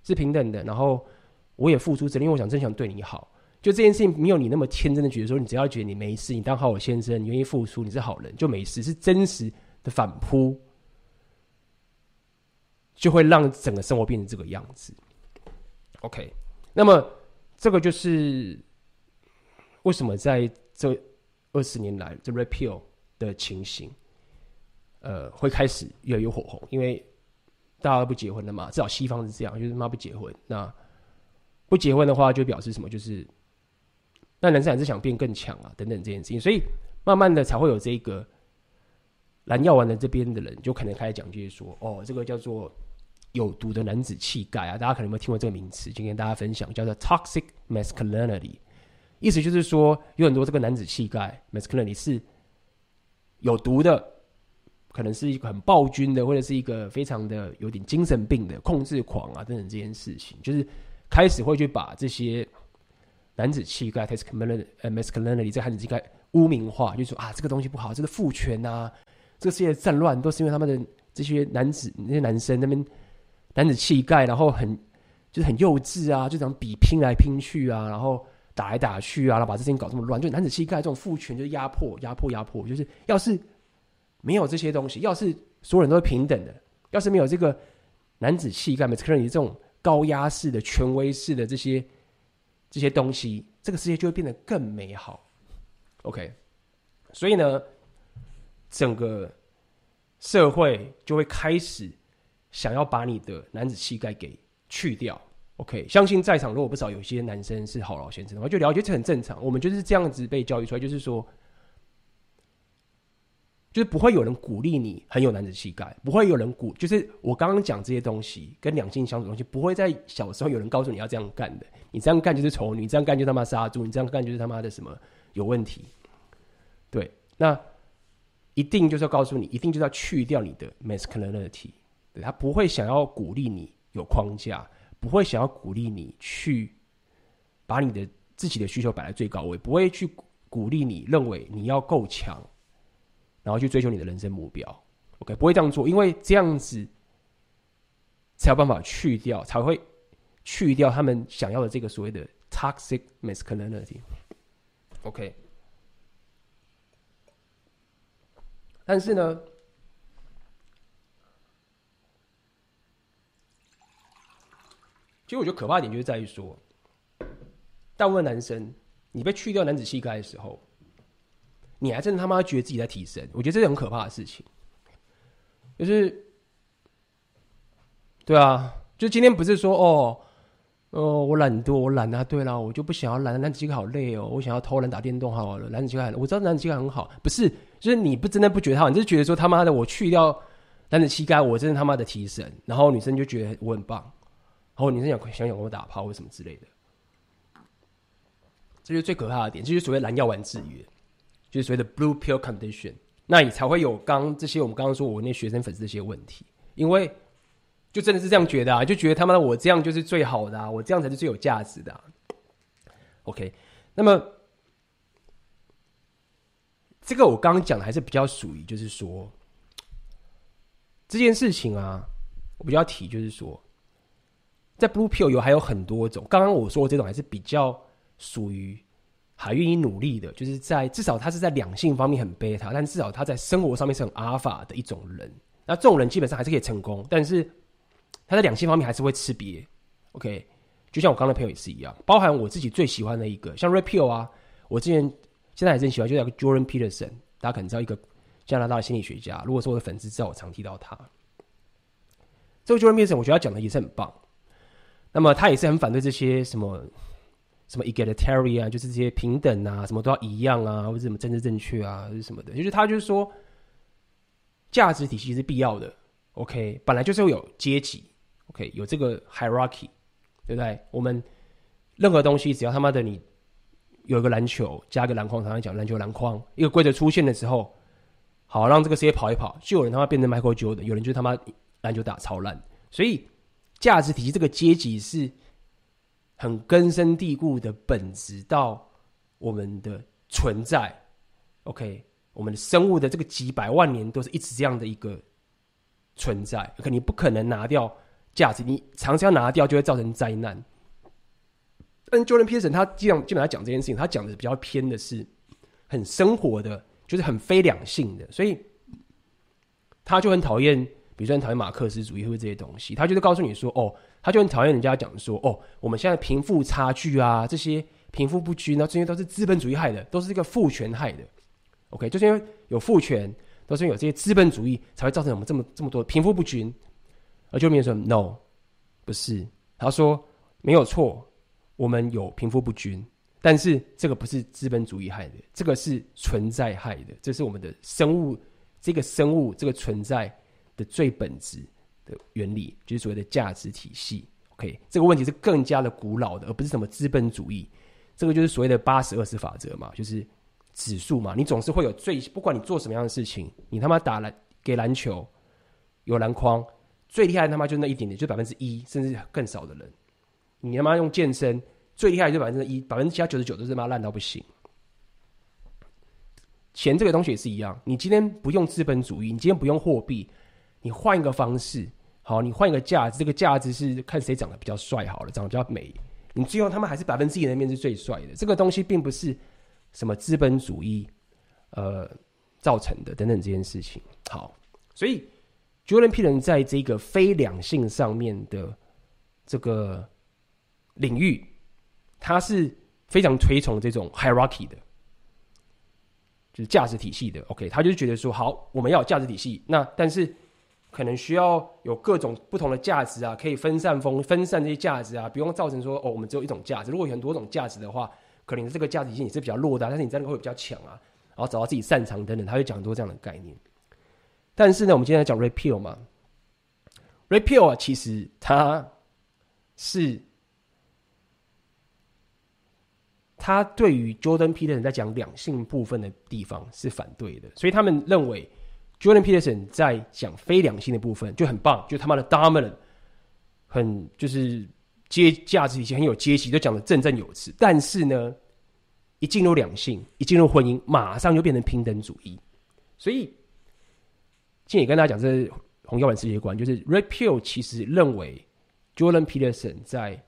是平等的，然后我也付出责任，因为我想真想对你好。就这件事情没有你那么天真的觉得说，你只要觉得你没事，你当好我先生，你愿意付出，你是好人就没事，是真实的反扑，就会让整个生活变成这个样子。OK，那么这个就是为什么在这二十年来这 repeal 的情形。呃，会开始越来越火红，因为大家都不结婚了嘛，至少西方是这样，就是妈不结婚。那不结婚的话，就表示什么？就是那男生还是想变更强啊，等等这件事情。所以慢慢的才会有这个蓝药丸的这边的人，就可能开始讲，就是说，哦，这个叫做有毒的男子气概啊，大家可能有没有听过这个名词？今天跟大家分享，叫做 toxic masculinity，意思就是说，有很多这个男子气概 masculinity 是有毒的。可能是一个很暴君的，或者是一个非常的有点精神病的控制狂啊，等等这件事情，就是开始会去把这些男子气概 （masculinity） 这个男子气概污名化，就说啊，这个东西不好，这个父权啊，这个世界战乱都是因为他们的这些男子那些男生那边男子气概，然后很就是很幼稚啊，就这样比拼来拼去啊，然后打来打去啊，然后把这事情搞这么乱，就男子气概这种父权就是压迫、压迫、压迫，就是要是。没有这些东西，要是所有人都是平等的，要是没有这个男子气概、masculinity 这种高压式的、权威式的这些这些东西，这个世界就会变得更美好。OK，所以呢，整个社会就会开始想要把你的男子气概给去掉。OK，相信在场如果不少有些男生是好老先生的话，就了解这很正常。我们就是这样子被教育出来，就是说。就是不会有人鼓励你很有男子气概，不会有人鼓，就是我刚刚讲这些东西跟两性相处的东西，不会在小时候有人告诉你要这样干的，你这样干就是丑女，你这样干就他妈杀猪，你这样干就是他妈的什么有问题。对，那一定就是要告诉你，一定就是要去掉你的 masculinity，对，他不会想要鼓励你有框架，不会想要鼓励你去把你的自己的需求摆在最高位，不会去鼓励你认为你要够强。然后去追求你的人生目标，OK，不会这样做，因为这样子才有办法去掉，才会去掉他们想要的这个所谓的 toxic masculinity，OK。但是呢，其实我觉得可怕点就是在于说，大部分男生，你被去掉男子气概的时候。你还真的他妈觉得自己在提升？我觉得这是很可怕的事情。就是，对啊，就今天不是说哦，哦，我懒惰，我懒啊。对了，我就不想要懒，男子气概好累哦。我想要偷懒打电动好了，男子气概，我知道男子气概很好，不是，就是你不真的不觉得他，你就是觉得说他妈的，我去掉男子气概，我真的他妈的提神。然后女生就觉得我很棒，然后女生想想想跟我打炮或什么之类的，这就是最可怕的点，这就是所谓蓝药丸制约。就是所谓的 blue pill condition，那你才会有刚这些我们刚刚说我那学生粉丝这些问题，因为就真的是这样觉得啊，就觉得他妈的我这样就是最好的啊，我这样才是最有价值的啊。OK，那么这个我刚刚讲的还是比较属于，就是说这件事情啊，我比较提就是说，在 blue pill 有还有很多种，刚刚我说的这种还是比较属于。还愿意努力的，就是在至少他是在两性方面很贝塔，但至少他在生活上面是很阿尔法的一种人。那这种人基本上还是可以成功，但是他在两性方面还是会吃瘪。OK，就像我刚才朋友也是一样，包含我自己最喜欢的一个，像 Repeal 啊，我之前现在还是很喜欢，就叫个 Jordan Peterson，大家可能知道一个加拿大的心理学家。如果说我的粉丝知道，我常提到他。这个 Jordan Peterson 我觉得他讲的也是很棒。那么他也是很反对这些什么。什么 egalitarian 啊，就是这些平等啊，什么都要一样啊，或者什么政治正确啊，什么的，就是他就是说，价值体系是必要的。OK，本来就是会有阶级，OK，有这个 hierarchy，对不对？我们任何东西，只要他妈的你有一个篮球加个篮筐，常常讲篮球篮筐一个规则出现的时候，好让这个世界跑一跑，就有人他妈变成 Michael Jordan，有人就他妈篮球打超烂，所以价值体系这个阶级是。很根深蒂固的本质到我们的存在，OK，我们的生物的这个几百万年都是一直这样的一个存在，可你不可能拿掉价值，你尝试要拿掉就会造成灾难。但 Jordan Peterson 他基本上基本上讲这件事情，他讲的比较偏的是很生活的，就是很非两性的，所以他就很讨厌，比如说很讨厌马克思主义或者这些东西，他就是告诉你说，哦，他就很讨厌人家讲说，哦，我们现在贫富差距啊，这些贫富不均，那这些都是资本主义害的，都是这个父权害的。OK，就是因为有父权，都是因为有这些资本主义才会造成我们这么这么多贫富不均。而就民说，No，不是，他说没有错。我们有贫富不均，但是这个不是资本主义害的，这个是存在害的，这是我们的生物，这个生物这个存在的最本质的原理，就是所谓的价值体系。OK，这个问题是更加的古老的，而不是什么资本主义。这个就是所谓的八十二十法则嘛，就是指数嘛，你总是会有最，不管你做什么样的事情，你他妈打篮给篮球有篮筐，最厉害他妈就那一点点，就百分之一甚至更少的人。你他妈用健身最厉害就百分之一，百分之其他九十九都是他妈烂到不行。钱这个东西也是一样，你今天不用资本主义，你今天不用货币，你换一个方式，好，你换一个价值，这个价值是看谁长得比较帅好了，长得比较美，你最后他们还是百分之一的面是最帅的。这个东西并不是什么资本主义呃造成的等等这件事情。好，所以 Jordan P 人在这个非两性上面的这个。领域，他是非常推崇这种 hierarchy 的，就是价值体系的。OK，他就是觉得说，好，我们要有价值体系，那但是可能需要有各种不同的价值啊，可以分散风分散这些价值啊，不用造成说，哦，我们只有一种价值。如果有很多种价值的话，可能这个价值体系你是比较弱的，但是你在那个会比较强啊，然后找到自己擅长等等，他会讲很多这样的概念。但是呢，我们今天来讲 repeal 嘛，repeal 啊，其实它是。他对于 Jordan Peterson 在讲两性部分的地方是反对的，所以他们认为 Jordan Peterson 在讲非两性的部分就很棒，就他妈的 dominant，很就是阶价值体系很有阶级，都讲的振振有词。但是呢，一进入两性，一进入婚姻，马上就变成平等主义。所以，今天也跟大家讲，这是红药丸世界观，就是 Red Pill 其实认为 Jordan Peterson 在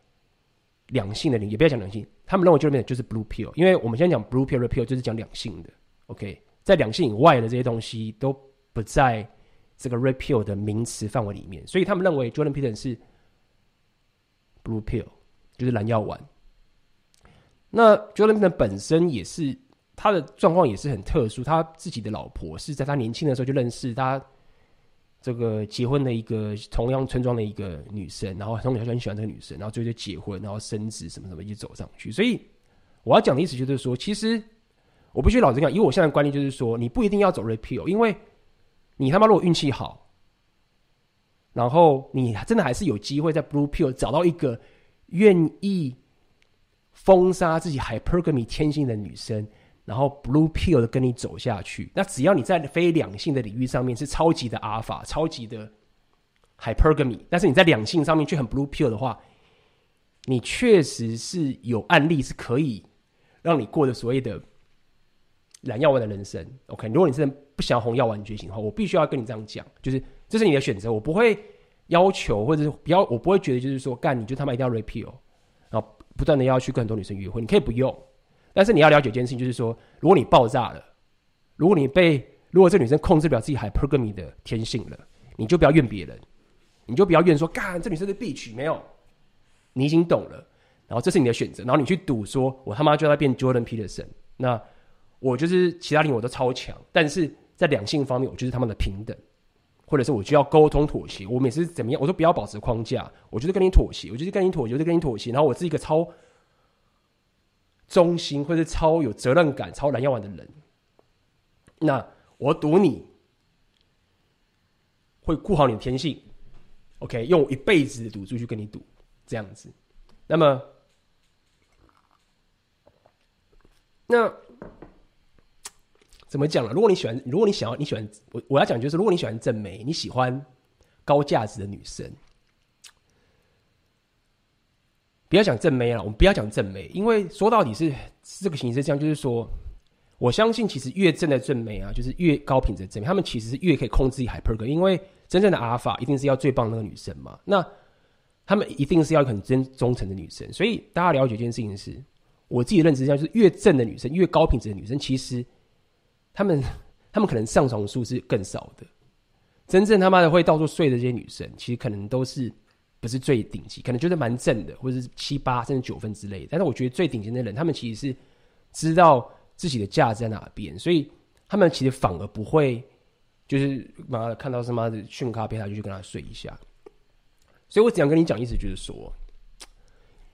两性的领域，也不要讲两性。他们认为 Jordan Peterson 就是 blue pill，因为我们现在讲 blue pill、red pill 就是讲两性的，OK，在两性以外的这些东西都不在这个 repeal 的名词范围里面，所以他们认为 Jordan Peterson 是 blue pill，就是蓝药丸。那 Jordan Peterson 本身也是他的状况也是很特殊，他自己的老婆是在他年轻的时候就认识他。这个结婚的一个同样村庄的一个女生，然后从小就很喜欢这个女生，然后最后就结婚，然后生子什么什么一直走上去。所以我要讲的意思就是说，其实我必须老实讲，以我现在的观念就是说，你不一定要走 repeal，因为你他妈如果运气好，然后你真的还是有机会在 blue pill 找到一个愿意封杀自己 hypergamy 天性的女生。然后 blue pill 的跟你走下去，那只要你在非两性的领域上面是超级的 alpha，超级的 hypergamy，但是你在两性上面却很 blue pill 的话，你确实是有案例是可以让你过的所谓的蓝药丸的人生。OK，如果你是不想要红药丸觉醒。的话，我必须要跟你这样讲，就是这是你的选择，我不会要求或者是不要，我不会觉得就是说干你就他妈一定要 repeal，然后不断的要去跟很多女生约会，你可以不用。但是你要了解一件事情，就是说，如果你爆炸了，如果你被，如果这女生控制不了自己 hypergamy 的天性了，你就不要怨别人，你就不要怨说，干这女生是 bitch，没有，你已经懂了，然后这是你的选择，然后你去赌说，我他妈就要变 Jordan Peterson，那我就是其他领域我都超强，但是在两性方面，我就是他们的平等，或者是我就要沟通妥协，我每次怎么样，我都不要保持框架，我就是跟你妥协，我就是跟你妥协，我就跟你妥协，然后我是一个超。忠心或者超有责任感、超蓝药丸的人，那我赌你会顾好你的天性，OK？用一辈子的赌注去跟你赌，这样子。那么，那怎么讲呢？如果你喜欢，如果你想要，你喜欢我，我要讲就是，如果你喜欢正妹，你喜欢高价值的女生。不要讲正妹了，我们不要讲正妹，因为说到底是这个形式这样，就是说，我相信其实越正的正妹啊，就是越高品质的正妹，他们其实是越可以控制 hypergamy，因为真正的阿尔法一定是要最棒那个女生嘛？那他们一定是要很真忠诚的女生。所以大家了解一件事情是，我自己的认知上就是越正的女生，越高品质的女生，其实他们 他们可能上床数是更少的。真正他妈的会到处睡的这些女生，其实可能都是不是最顶级，可能就是蛮正的，或者是七八甚至九分之类的。但是我觉得最顶尖的人，他们其实是知道自己的价值在哪边，所以他们其实反而不会就是妈的看到什么的逊咖啡，他就去跟他睡一下。所以我只想跟你讲，意思就是说，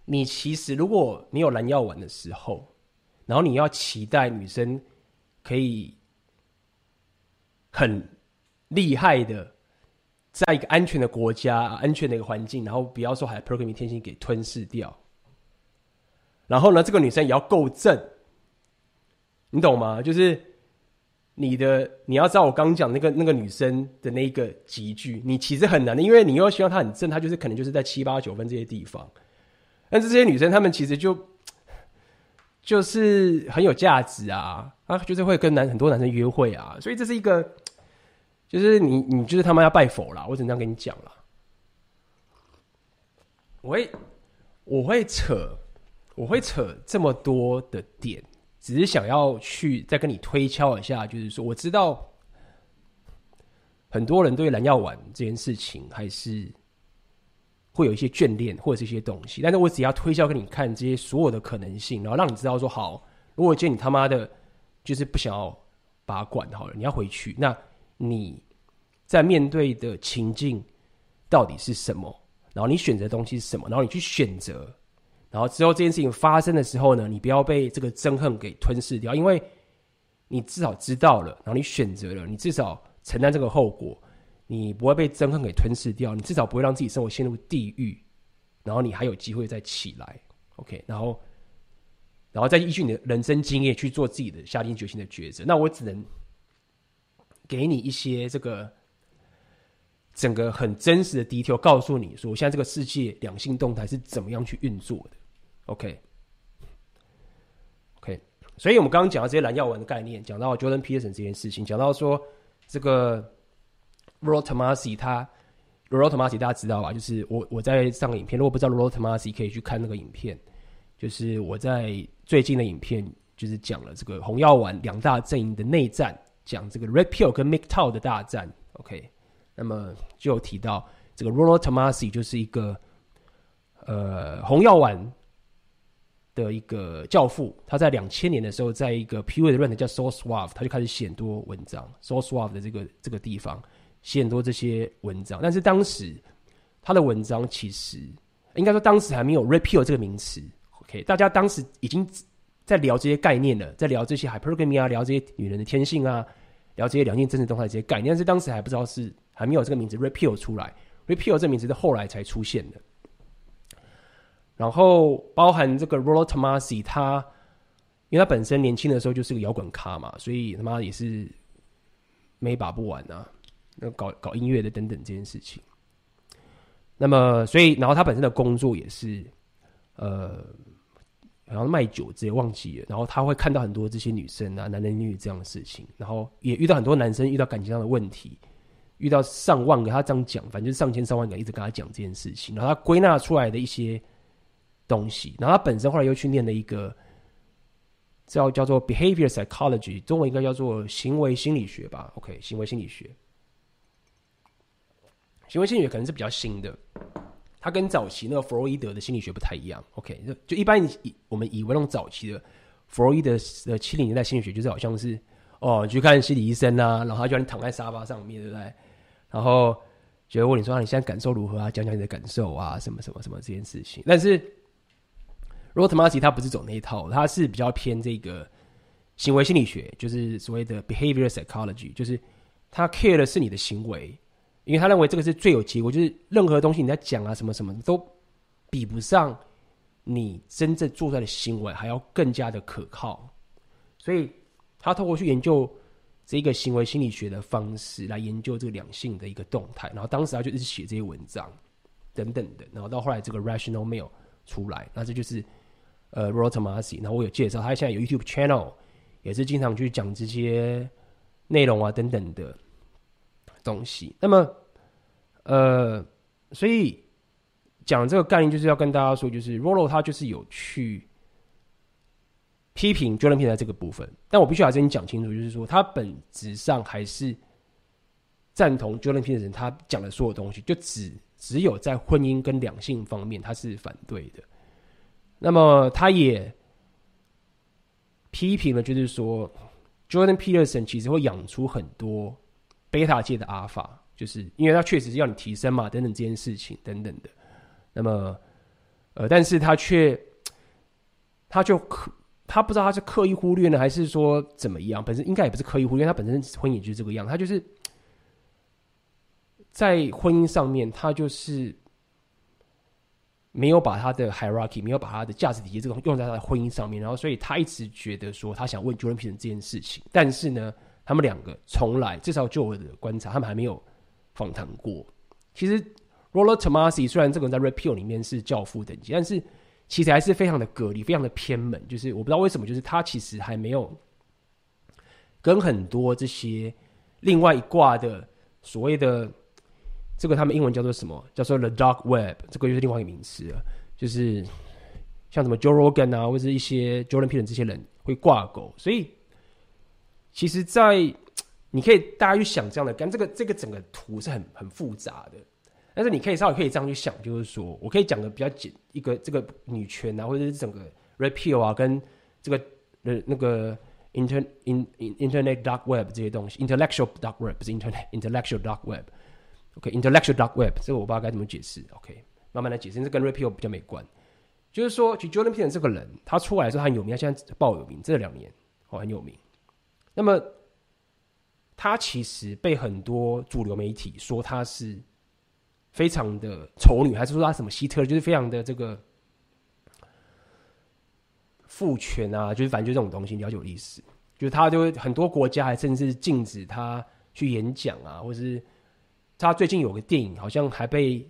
你其实如果你有蓝药丸的时候，然后你要期待女生可以很。厉害的，在一个安全的国家、安全的一个环境，然后不要说 Hypergamy 天性给吞噬掉。然后呢，这个女生也要够正，你懂吗？就是你的，你要知道我刚讲那个那个女生的那个集聚，你其实很难的，因为你又希望她很正，她就是可能就是在七八九分这些地方。但是这些女生她们其实就就是很有价值啊，啊，就是会跟男很多男生约会啊，所以这是一个。就是你，你就是他妈要拜佛啦！我只能这样跟你讲啦。我会，我会扯，我会扯这么多的点，只是想要去再跟你推敲一下。就是说，我知道很多人对蓝药丸这件事情还是会有一些眷恋，或者是一些东西。但是我只要推销给你看这些所有的可能性，然后让你知道说，好，如果见你他妈的，就是不想要把它管好了，你要回去那。你在面对的情境到底是什么？然后你选择的东西是什么？然后你去选择，然后之后这件事情发生的时候呢，你不要被这个憎恨给吞噬掉，因为你至少知道了，然后你选择了，你至少承担这个后果，你不会被憎恨给吞噬掉，你至少不会让自己生活陷入地狱，然后你还有机会再起来，OK，然后，然后再依据你的人生经验去做自己的下定决心的抉择。那我只能。给你一些这个整个很真实的 detail，告诉你说，现在这个世界两性动态是怎么样去运作的。OK，OK，所以我们刚刚讲到这些蓝药丸的概念，讲到 Jordan Peterson 这件事情，讲到说这个 r o t o m a s i 他 Rollo Tomassi 大家知道吧？就是我我在上个影片，如果不知道 Rollo Tomassi 可以去看那个影片，就是我在最近的影片就是讲了这个红药丸两大阵营的内战。讲这个 Red Pill 跟 MGTOW 的大战，OK，那么就有提到这个 Rollo Tomasi 就是一个呃红药丸的一个教父，他在两千年的时候，在一个 PUA 的论坛叫 SourceSwap，他就开始写多文章，SourceSwap 的这个这个地方写很多这些文章，但是当时他的文章其实应该说当时还没有 Red Pill 这个名词大家当时已经。在聊这些概念了，在聊这些 hypergamy 啊，聊这些女人的天性啊，聊这些两性真实动态这些概念，但是当时还不知道是还没有这个名字 repeal 出来，repeal 这个名字是后来才出现的。然后包含这个 Rollo Tomasi，他因为他本身年轻的时候就是个摇滚咖嘛，所以他妈也是没把不完啊，那搞搞音乐的等等这件事情。那么，所以然后他本身的工作也是呃。然后卖酒直接忘记了，然后他会看到很多这些女生啊，男男女女这样的事情，然后也遇到很多男生遇到感情上的问题，遇到上万个他这样讲，反正就是上千上万个一直跟他讲这件事情，然后他归纳出来的一些东西，然后他本身后来又去念了一个叫叫做 behavior psychology，中文应该叫做行为心理学吧？OK，行为心理学，行为心理学可能是比较新的。他跟早期那个弗洛伊德的心理学不太一样，OK？就就一般以我们以为那种早期的弗洛伊德的七零年代心理学，就是好像是哦，你去看心理医生啊，然后他叫你躺在沙发上面，对不对？然后就会问你说你现在感受如何啊？讲讲你的感受啊，什么什么什么这件事情。但是 Rollo Tomassi 他不是走那一套，他是比较偏这个行为心理学，就是所谓的 behavior psychology，就是他 care 的是你的行为。因为他认为这个是最有结果，就是任何东西你在讲啊什么什么都比不上你真正做出来的行为还要更加的可靠，所以他透过去研究这个行为心理学的方式来研究这个两性的一个动态，然后当时他就一直写这些文章等等的，然后到后来这个 Rational Male 出来，那这就是呃 Rotomasi 然后我有介绍他现在有 YouTube channel，也是经常去讲这些内容啊等等的。东西，那么呃，所以讲这个概念就是要跟大家说，就是 Rollo 他就是有去批评 Jordan Peterson 这个部分，但我必须要跟你讲清楚，就是说他本质上还是赞同 Jordan Peterson 他讲的所有东西，就只只有在婚姻跟两性方面他是反对的。那么他也批评了，就是说 Jordan Peterson 其实会养出很多贝塔界的阿法，就是因为他确实是要你提升嘛，等等这件事情等等的。那么，呃，但是他却他就刻他不知道他是刻意忽略呢，还是说怎么样？本身应该也不是刻意忽略，他本身婚姻就是这个样，他就是在婚姻上面，他就是。没有把他的 hierarchy，没有把他的价值体系这个用在他的婚姻上面，然后所以他一直觉得说他想问 Jordan Peterson 这件事情，但是呢，他们两个从来至少就我的观察，他们还没有访谈过。其实 Rollo Tomassi 虽然这个人在 Repeal 里面是教父等级，但是其实还是非常的隔离，非常的偏门。就是我不知道为什么，就是他其实还没有跟很多这些另外一挂的所谓的。这个他们英文叫做什么？叫做 The Dark Web，这个又是另外一个名词了。就是像什么 Joe Rogan 啊，或者是一些 Jordan Peterson 这些人会挂钩。所以，其实，在你可以大家去想这样的，跟这个这个整个图是很很复杂的。但是你可以稍微可以这样去想，就是说我可以讲的比较简，一个这个女权啊，或者是整个 repeal 啊，跟这个呃那个 Inter In Internet Dark Web 这些东西，Intellectual Dark Web 不是 Internet Intellectual Dark Web。OK，intellectual、dark web，这个我不知道该怎么解释。OK，慢慢来解释，这跟 repeal 比较没关。就是说，其实 Jordan Peterson 这个人，他出来的时候他很有名，他现在爆有名，这两年哦很有名。那么，他其实被很多主流媒体说他是非常的丑女，还是说他什么希特勒，就是非常的这个父权啊，就是反正就这种东西，了解有意思。就是他就很多国家还甚至禁止他去演讲啊，或者是。他最近有个电影，好像还被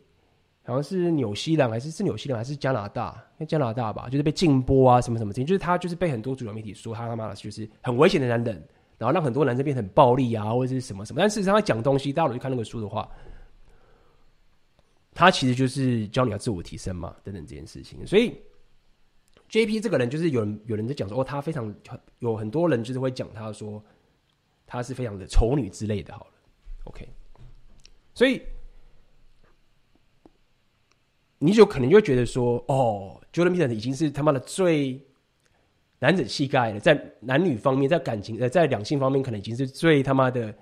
好像是纽西兰还是是纽西兰还是加拿大？加拿大吧，就是被禁播啊，什么什么的。就是他就是被很多主流媒体说他他妈的就是很危险的男人，然后让很多男生变得很暴力啊，或者是什么什么。但事实上他讲东西，大家如果去看那个书的话，他其实就是教你要自我提升嘛，等等这件事情。所以 JP 这个人就是有人有人在讲说哦，他非常有很多人就是会讲他说他是非常的丑女之类的。好了，OK。所以，你就可能就觉得说，哦，Jordan Peterson 已经是他妈的最男子气概了，在男女方面，在感情呃，在两性方面，可能已经是最他妈的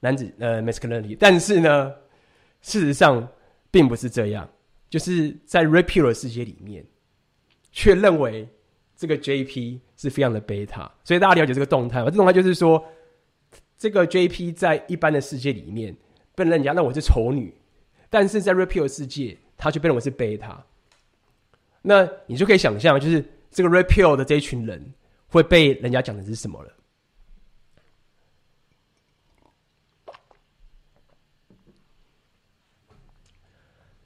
男子呃 masculinity。但是呢，事实上并不是这样，就是在 Red Pill 的世界里面，却认为这个 JP 是非常的贝塔。所以大家了解这个动态吗？这动态就是说，这个 JP 在一般的世界里面。被人家认为是丑女，但是在 Red Pill 世界，他却被认为是贝塔。那你就可以想象，就是这个 repeal 的这一群人会被人家讲的是什么了？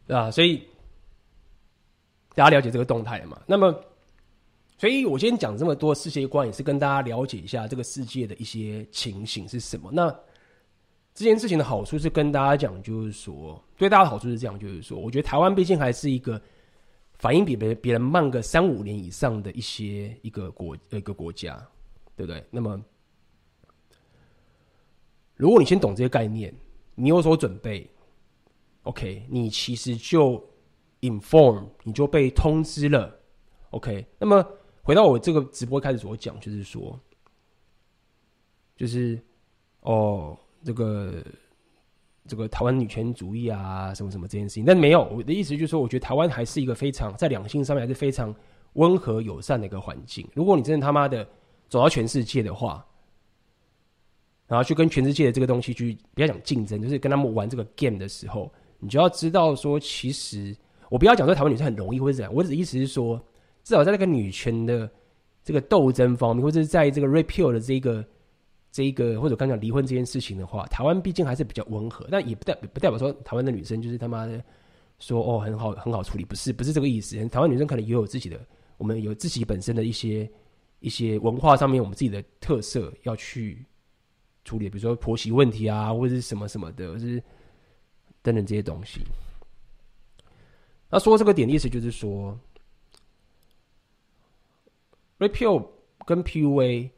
对吧？所以大家了解这个动态嘛？那么，所以我今天讲这么多世界观，也是跟大家了解一下这个世界的一些情形是什么。那这件事情的好处是跟大家讲，就是说，对大家的好处是这样，就是说，我觉得台湾毕竟还是一个反应比别别人慢个三五年以上的一些一个国一个国家，对不对？那么，如果你先懂这些概念，你有所准备，OK，你其实就 inform，你就被通知了，OK。那么回到我这个直播开始所讲，就是说，就是哦。这个这个台湾女权主义啊，什么什么这件事情，但没有，我的意思就是说，我觉得台湾还是一个非常在两性上面还是非常温和友善的一个环境。如果你真的他妈的走到全世界的话，然后去跟全世界的这个东西去不要讲竞争，就是跟他们玩这个 game 的时候，你就要知道说，其实我不要讲说台湾女生很容易或者怎样，我的意思是说，至少在那个女权的这个斗争方面，或者是在这个 repeal 的这个。这一个或者刚讲离婚这件事情的话，台湾毕竟还是比较温和，但也不代不代表说台湾的女生就是他妈的说哦很好很好处理，不是不是这个意思。台湾女生可能也有自己的，我们有自己本身的一些一些文化上面我们自己的特色要去处理，比如说婆媳问题啊，或者是什么什么的，就是等等这些东西。那说这个点的意思就是说，Red Pill 跟 PUA，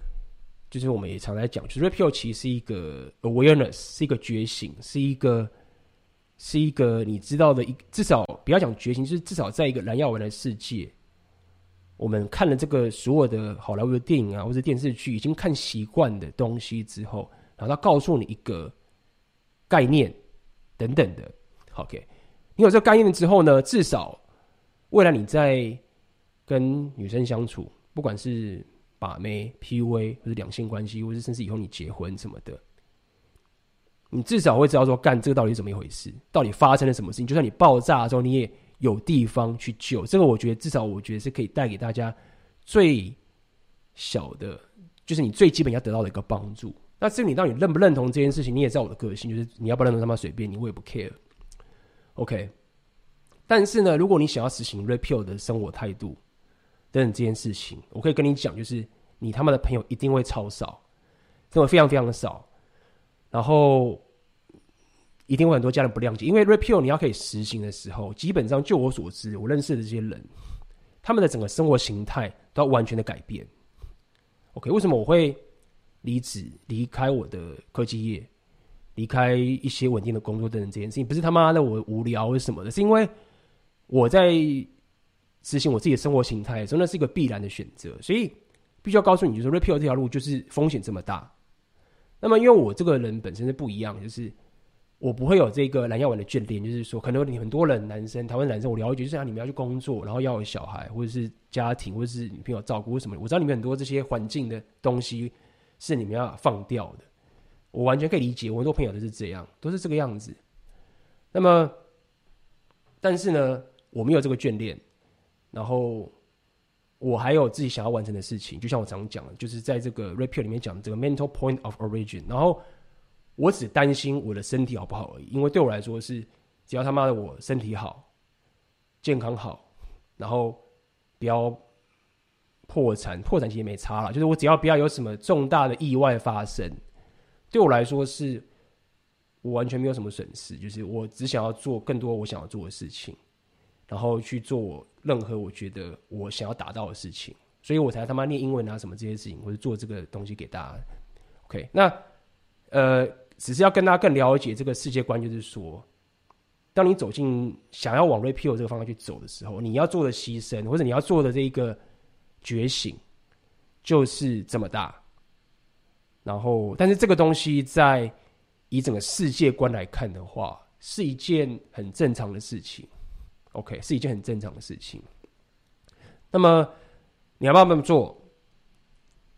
就是我们也常在讲，就是 Red Pill 其实是一个 awareness，是一个觉醒，是一个是一个你知道的一，至少不要讲觉醒，就是至少在一个蓝药丸的世界，我们看了这个所有的好莱坞的电影啊，或者电视剧，已经看习惯的东西之后，然后他告诉你一个概念等等的，OK。你有这个概念之后呢，至少未来你在跟女生相处，不管是把妹、PUA，或者两性关系，或者甚至以后你结婚什么的，你至少会知道说，干这个到底是怎么一回事，到底发生了什么事情。就算你爆炸之后，你也有地方去救。这个我觉得，至少我觉得是可以带给大家最小的，就是你最基本要得到的一个帮助。那至于你到底认不认同这件事情，你也知道我的个性，就是你要不认同他妈随便你，我也不 care。OK，但是呢，如果你想要实行 repeal 的生活态度等等这件事情，我可以跟你讲，就是你他妈的朋友一定会超少，真的非常非常的少，然后一定会很多家人不谅解，因为 repeal 你要可以实行的时候，基本上就我所知，我认识的这些人，他们的整个生活形态都要完全的改变。OK，为什么我会离职离开我的科技业？离开一些稳定的工作等等这件事情，不是他妈的我无聊或什么的，是因为我在执行我自己的生活形态，真的是一个必然的选择，所以必须要告诉你，就是 Repeal 这条路就是风险这么大。那么因为我这个人本身是不一样，就是我不会有这个蓝药丸的眷恋，就是说可能你很多人男生，台湾男生我了解，就是啊你们要去工作，然后要有小孩或者是家庭或者是女朋友照顾什么，我知道你们很多这些环境的东西是你们要放掉的。我完全可以理解，我很多朋友都是这样，都是这个样子。那么，但是呢，我没有这个眷恋，然后我还有自己想要完成的事情。就像我常讲的，就是在这个 Red Pill 里面讲的这个 mental point of origin。然后我只担心我的身体好不好而已，因为对我来说是，只要他妈的我身体好、健康好，然后不要破产，破产其实没差了，就是我只要不要有什么重大的意外发生。对我来说是，我完全没有什么损失，就是我只想要做更多我想要做的事情，然后去做任何我觉得我想要达到的事情，所以我才他妈念英文啊什么这些事情，或者做这个东西给大家。OK，那呃，只是要跟大家更了解这个世界观，就是说，当你走进想要往 Repeal 这个方向去走的时候，你要做的牺牲，或者你要做的这一个觉醒，就是这么大。然后，但是这个东西在以整个世界观来看的话，是一件很正常的事情。OK，是一件很正常的事情。那么你要不要这么做？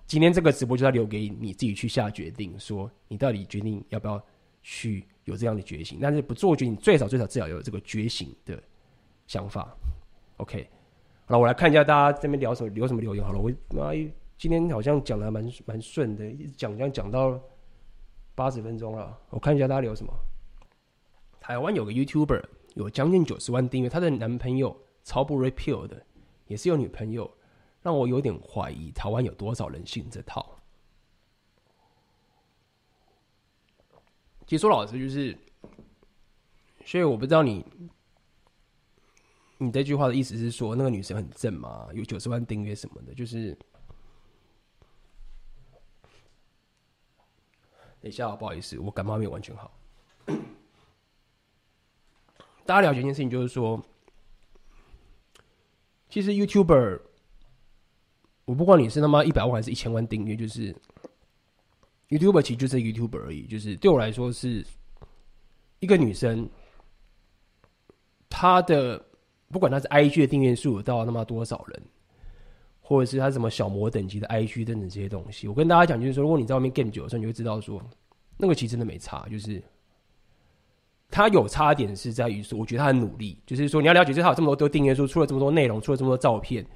今天这个直播就要留给你自己去下决定，说你到底决定要不要去有这样的觉醒。但是不做决定，最少最少至少有这个觉醒的想法。OK，好了，我来看一下大家这边聊什么，留什么留言好了。我妈今天好像讲的还蛮蛮顺的，一直讲讲讲到八十分钟了。我看一下大家留什么。台湾有个 YouTuber 有将近九十万订阅，她的男朋友超不 repeal 的，也是有女朋友，让我有点怀疑台湾有多少人信这套。其实老实就是，所以我不知道你你这句话的意思是说那个女生很正吗？有九十万订阅什么的，就是。等一下，不好意思，我感冒没有完全好。大家了解一件事情，就是说，其实 YouTuber，我不管你是他妈一百万还是一千万订阅，就是 YouTuber 其实就是 YouTuber 而已。就是对我来说，是一个女生，她的不管她是 IG 的订阅数到他妈多少人，或者是他什么小魔等级的 IG 等等这些东西，我跟大家讲，就是说，如果你在外面 game 久的时候，你会知道说，那个其实真的没差，就是他有差点是在于说，我觉得他很努力，就是说你要了解，就是他有这么多订阅数，出了这么多内容，出了这么多照片，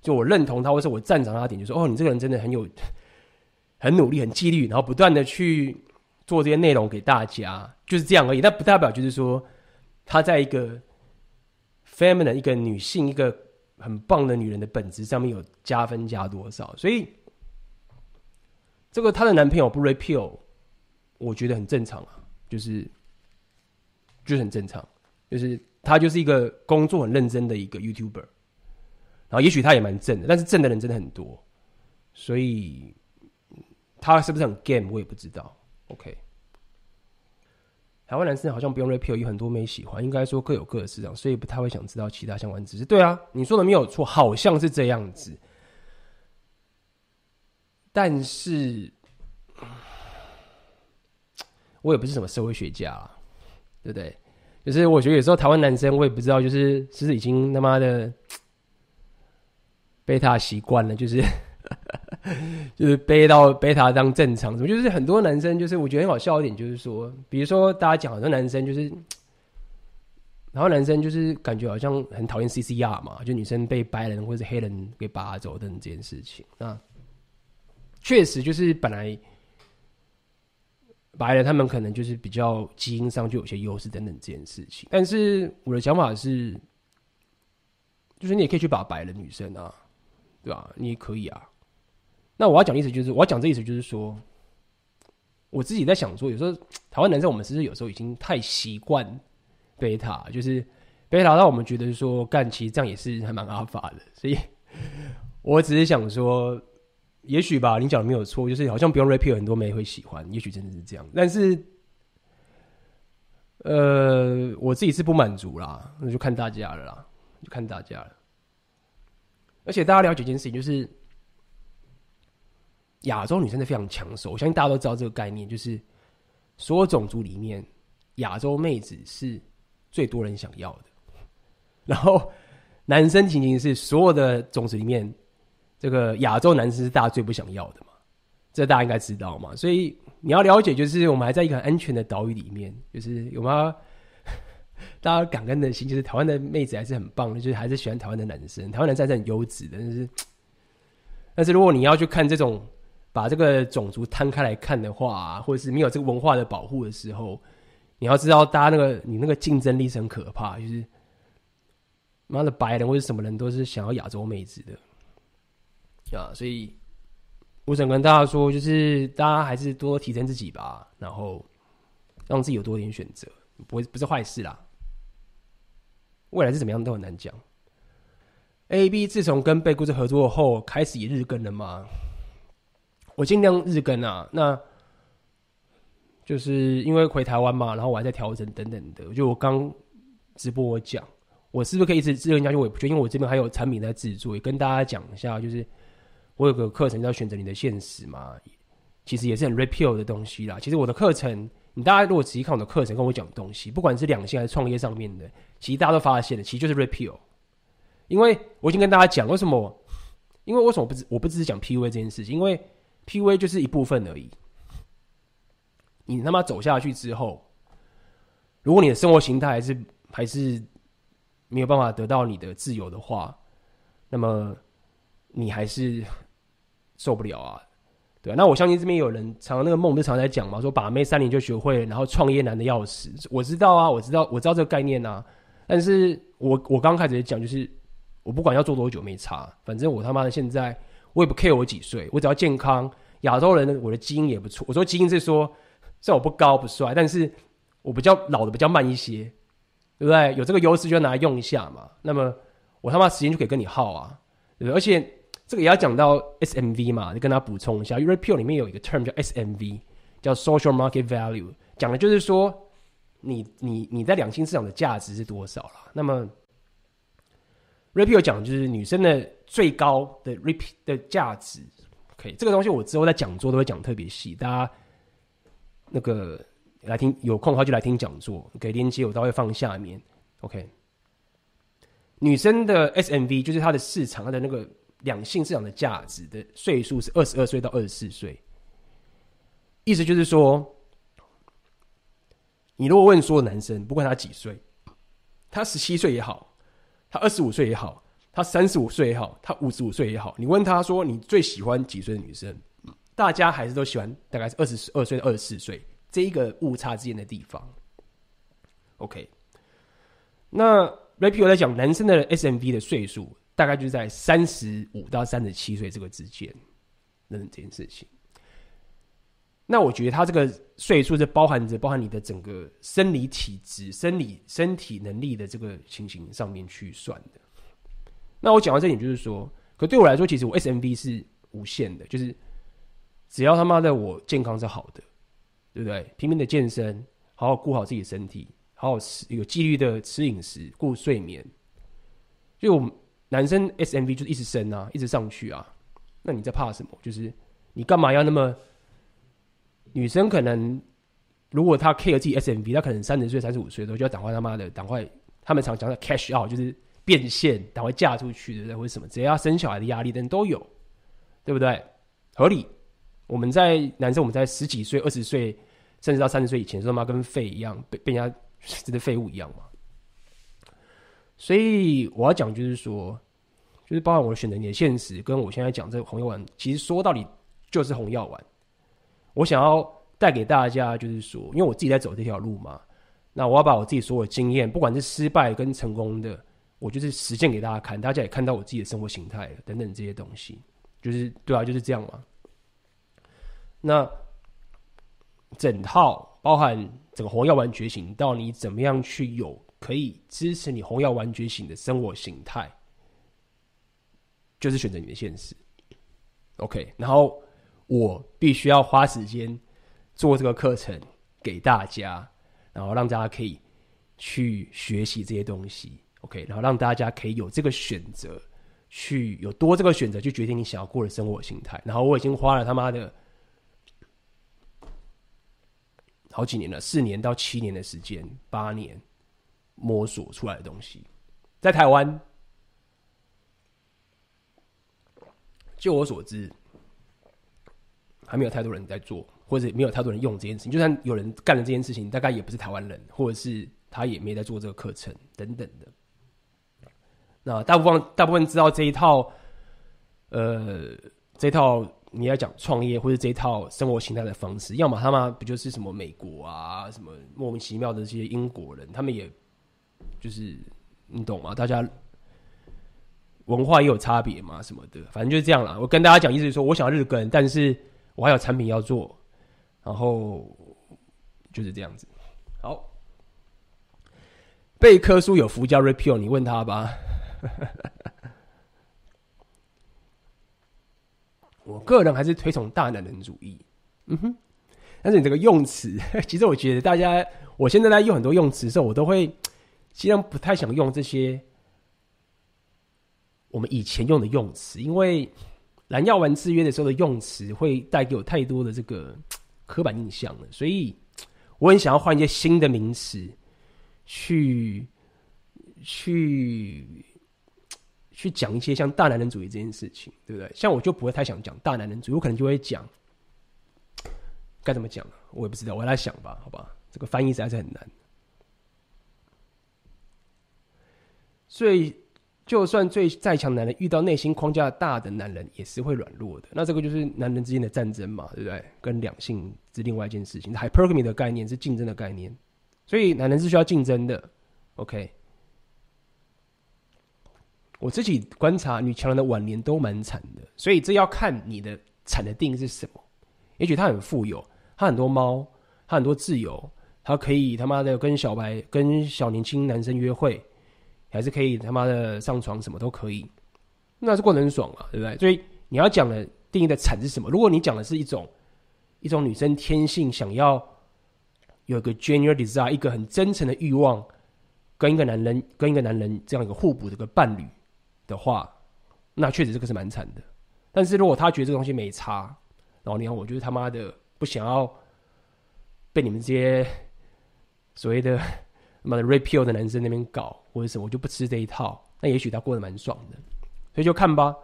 就我认同他，或是我赞赏他点，就是说哦，你这个人真的很有 很努力、很纪律，然后不断的去做这些内容给大家，就是这样而已。但不代表就是说他在一个 feminine 一个女性一个。很棒的女人的本质上面有加分加多少？所以这个她的男朋友不 repeal，我觉得很正常啊。就是就是很正常，就是他就是一个工作很认真的一个 YouTuber，然后也许他也蛮正的，但是正的人真的很多，所以他是不是很 game 我也不知道。OK，台湾男生好像不用 repeal，有很多没喜欢，应该说各有各的市场，所以不太会想知道其他相关知识。对啊，你说的没有错，好像是这样子，但是。我也不是什么社会学家啊，对不对？就是我觉得有时候台湾男生，我也不知道，就是是不是已经他妈的 被他习惯了，就是 就是背到被他当正常，什么就是很多男生，就是我觉得很好笑一点，就是说，比如说大家讲很多男生就是，然后男生就是感觉好像很讨厌 CCR 嘛，就女生被白人或者黑人给拔走等这件事情，那确实就是本来。白人他们可能就是比较基因上就有些优势等等这件事情，但是我的想法是，就是你也可以去把白人女生啊，对吧？你也可以啊。那我要讲的意思就是，我要讲这意思就是说，我自己在想说，有时候台湾男生我们是不是有时候已经太习惯贝塔，就是贝塔让我们觉得说干，其实这样也是还蛮阿法的。所以 我只是想说。也许吧，你讲的没有错，就是好像不用 repeal 很多妹会喜欢，也许真的是这样。但是，呃，我自己是不满足啦，那就看大家了啦，就看大家了。而且大家了解一件事情，就是亚洲女生是非常抢手，我相信大家都知道这个概念，就是所有种族里面，亚洲妹子是最多人想要的。然后，男生仅仅是所有的种族里面。这个亚洲男生是大家最不想要的嘛？这大家应该知道嘛？所以你要了解，就是我们还在一个很安全的岛屿里面，就是有没有 大家感恩的心？就是台湾的妹子还是很棒的，就是还是喜欢台湾的男生，台湾男生还是很优质的。但是，但是如果你要去看这种把这个种族摊开来看的话，或者是没有这个文化的保护的时候，你要知道，大家那个你那个竞争力是很可怕，就是妈的白人或者什么人都是想要亚洲妹子的。啊，所以我想跟大家说，就是大家还是多提升自己吧，然后让自己有多点选择，不会不是坏事啦。未来是怎么样都很难讲。A B 自从跟贝故事合作后，开始也日更了吗？我尽量日更啊，那就是因为回台湾嘛，然后我还在调整等等的。就我刚直播我讲，我是不是可以一直日更下去？我也不确定，因为我这边还有产品在制作，也跟大家讲一下，就是。我有个课程叫选择你的现实嘛，其实也是很 repeal 的东西啦。其实我的课程，你大家如果仔细看我的课程，跟我讲东西，不管是两性还是创业上面的，其实大家都发现了，其实就是 repeal。因为我已经跟大家讲，为什么？因为为什么我不只我不只是讲 PUA 这件事情？因为 PUA 就是一部分而已。你他妈走下去之后，如果你的生活形态还是还是没有办法得到你的自由的话，那么你还是。受不了啊，对啊，那我相信这边有人常常那个梦不是常常在讲嘛，说把妹三年就学会了，然后创业难的要死。我知道啊，我知道，我知道这个概念啊。但是我我刚开始讲就是，我不管要做多久没差，反正我他妈的现在我也不 care 我几岁，我只要健康。亚洲人我的基因也不错。我说基因是说，虽然我不高不帅，但是我比较老的比较慢一些，对不对？有这个优势就要拿来用一下嘛。那么我他妈时间就可以跟你耗啊，对不对？而且。这个也要讲到 SMV 嘛，就跟他补充一下。Repeal 里面有一个 term 叫 SMV，叫 Social Market Value，讲的就是说你你你在两性市场的价值是多少啦。那么 Repeal 讲的就是女生的最高的 Repeal 的价值。OK，这个东西我之后在讲座都会讲特别细，大家那个来听有空的话就来听讲座，给链接我都会放下面。OK，女生的 SMV 就是它的市场，它的那个。两性市场的价值的岁数是二十二岁到二十四岁，意思就是说，你如果问所有男生，不管他几岁，他十七岁也好，他二十五岁也好，他三十五岁也好，他五十五岁也好，你问他说你最喜欢几岁的女生，大家还是都喜欢大概是二十二岁到二十四岁这一个误差之间的地方。OK，那 Repeal 在讲男生的 SMV 的岁数。大概就是在三十五到三十七岁这个之间，那这件事情。那我觉得他这个岁数是包含着包含你的整个生理体质、生理身体能力的这个情形上面去算的。那我讲到这点，就是说，可对我来说，其实我 SMV 是无限的，就是只要他妈的我健康是好的，对不对？拼命的健身，好好顾好自己的身体，好好吃有纪律的吃饮食、顾睡眠。就我男生 SMV 就是一直升啊，一直上去啊。那你在怕什么？就是你干嘛要那么？女生可能如果她 care 自己 SMV，她可能三十岁、三十五岁的时候就要赶快他妈的赶快，他们常讲的 cash out 就是变现，赶快嫁出去，对不对？或者什么，只要生小孩的压力，等都有，对不对？合理。我们在男生，我们在十几岁、二十岁，甚至到三十岁以前，说他妈跟废一样，被被人家 真的废物一样嘛。所以我要讲就是说，就是包含我选择你的现实，跟我现在讲这个红药丸，其实说到底就是红药丸。我想要带给大家，就是说，因为我自己在走这条路嘛，那我要把我自己所有经验，不管是失败跟成功的，我就是实践给大家看，大家也看到我自己的生活形态等等这些东西，就是对啊，就是这样嘛。那整套包含整个红药丸觉醒，到你怎么样去有可以支持你红药丸觉醒的生活形态，就是选择你的现实。OK，然后。我必须要花时间做这个课程给大家，然后让大家可以去学习这些东西，OK，然后让大家可以有这个选择，去有多这个选择去决定你想要过的生活形态。然后我已经花了他妈的好几年了，四年到七年的时间，八年摸索出来的东西，在台湾，就我所知。还没有太多人在做，或者没有太多人用这件事情。就算有人干了这件事情，大概也不是台湾人，或者是他也没在做这个课程等等的。那大部分大部分知道这一套，呃，这套你要讲创业或者这一套生活形态的方式，要么他妈不就是什么美国啊，什么莫名其妙的这些英国人，他们也就是你懂吗？大家文化也有差别嘛，什么的，反正就是这样啦。我跟大家讲，意思是说我想要日更，但是。我还有产品要做，然后就是这样子。好，贝科书有福加 repeal，你问他吧。我个人还是推崇大男人主义。嗯哼，但是你这个用词，其实我觉得大家，我现在在用很多用词的时候，我都会尽量不太想用这些我们以前用的用词，因为。蓝药丸制约的时候的用词会带给我太多的这个刻板印象了，所以我很想要换一些新的名词，去去去讲一些像大男人主义这件事情，对不对？像我就不会太想讲大男人主义，我可能就会讲该怎么讲，我也不知道，我来想吧，好吧？这个翻译实在是很难，所以。就算最再强男人遇到内心框架大的男人，也是会软弱的。那这个就是男人之间的战争嘛，对不对？跟两性是另外一件事情。Hypergamy 的概念是竞争的概念，所以男人是需要竞争的。OK，我自己观察女强人的晚年都蛮惨的，所以这要看你的惨的定义是什么。也许他很富有，他很多猫，他很多自由，他可以他妈的跟小白、跟小年轻男生约会。还是可以他妈的上床，什么都可以，那是过得很爽啊，对不对？所以你要讲的定义的惨是什么？如果你讲的是一种一种女生天性想要有一个 genuine desire，一个很真诚的欲望，跟一个男人跟一个男人这样一个互补的一个伴侣的话，那确实这个是蛮惨的。但是如果他觉得这个东西没差，然后你看，我就是他妈的不想要被你们这些所谓的。妈的 repeal 的男生那边搞或者什么，我就不吃这一套。那也许他过得蛮爽的，所以就看吧。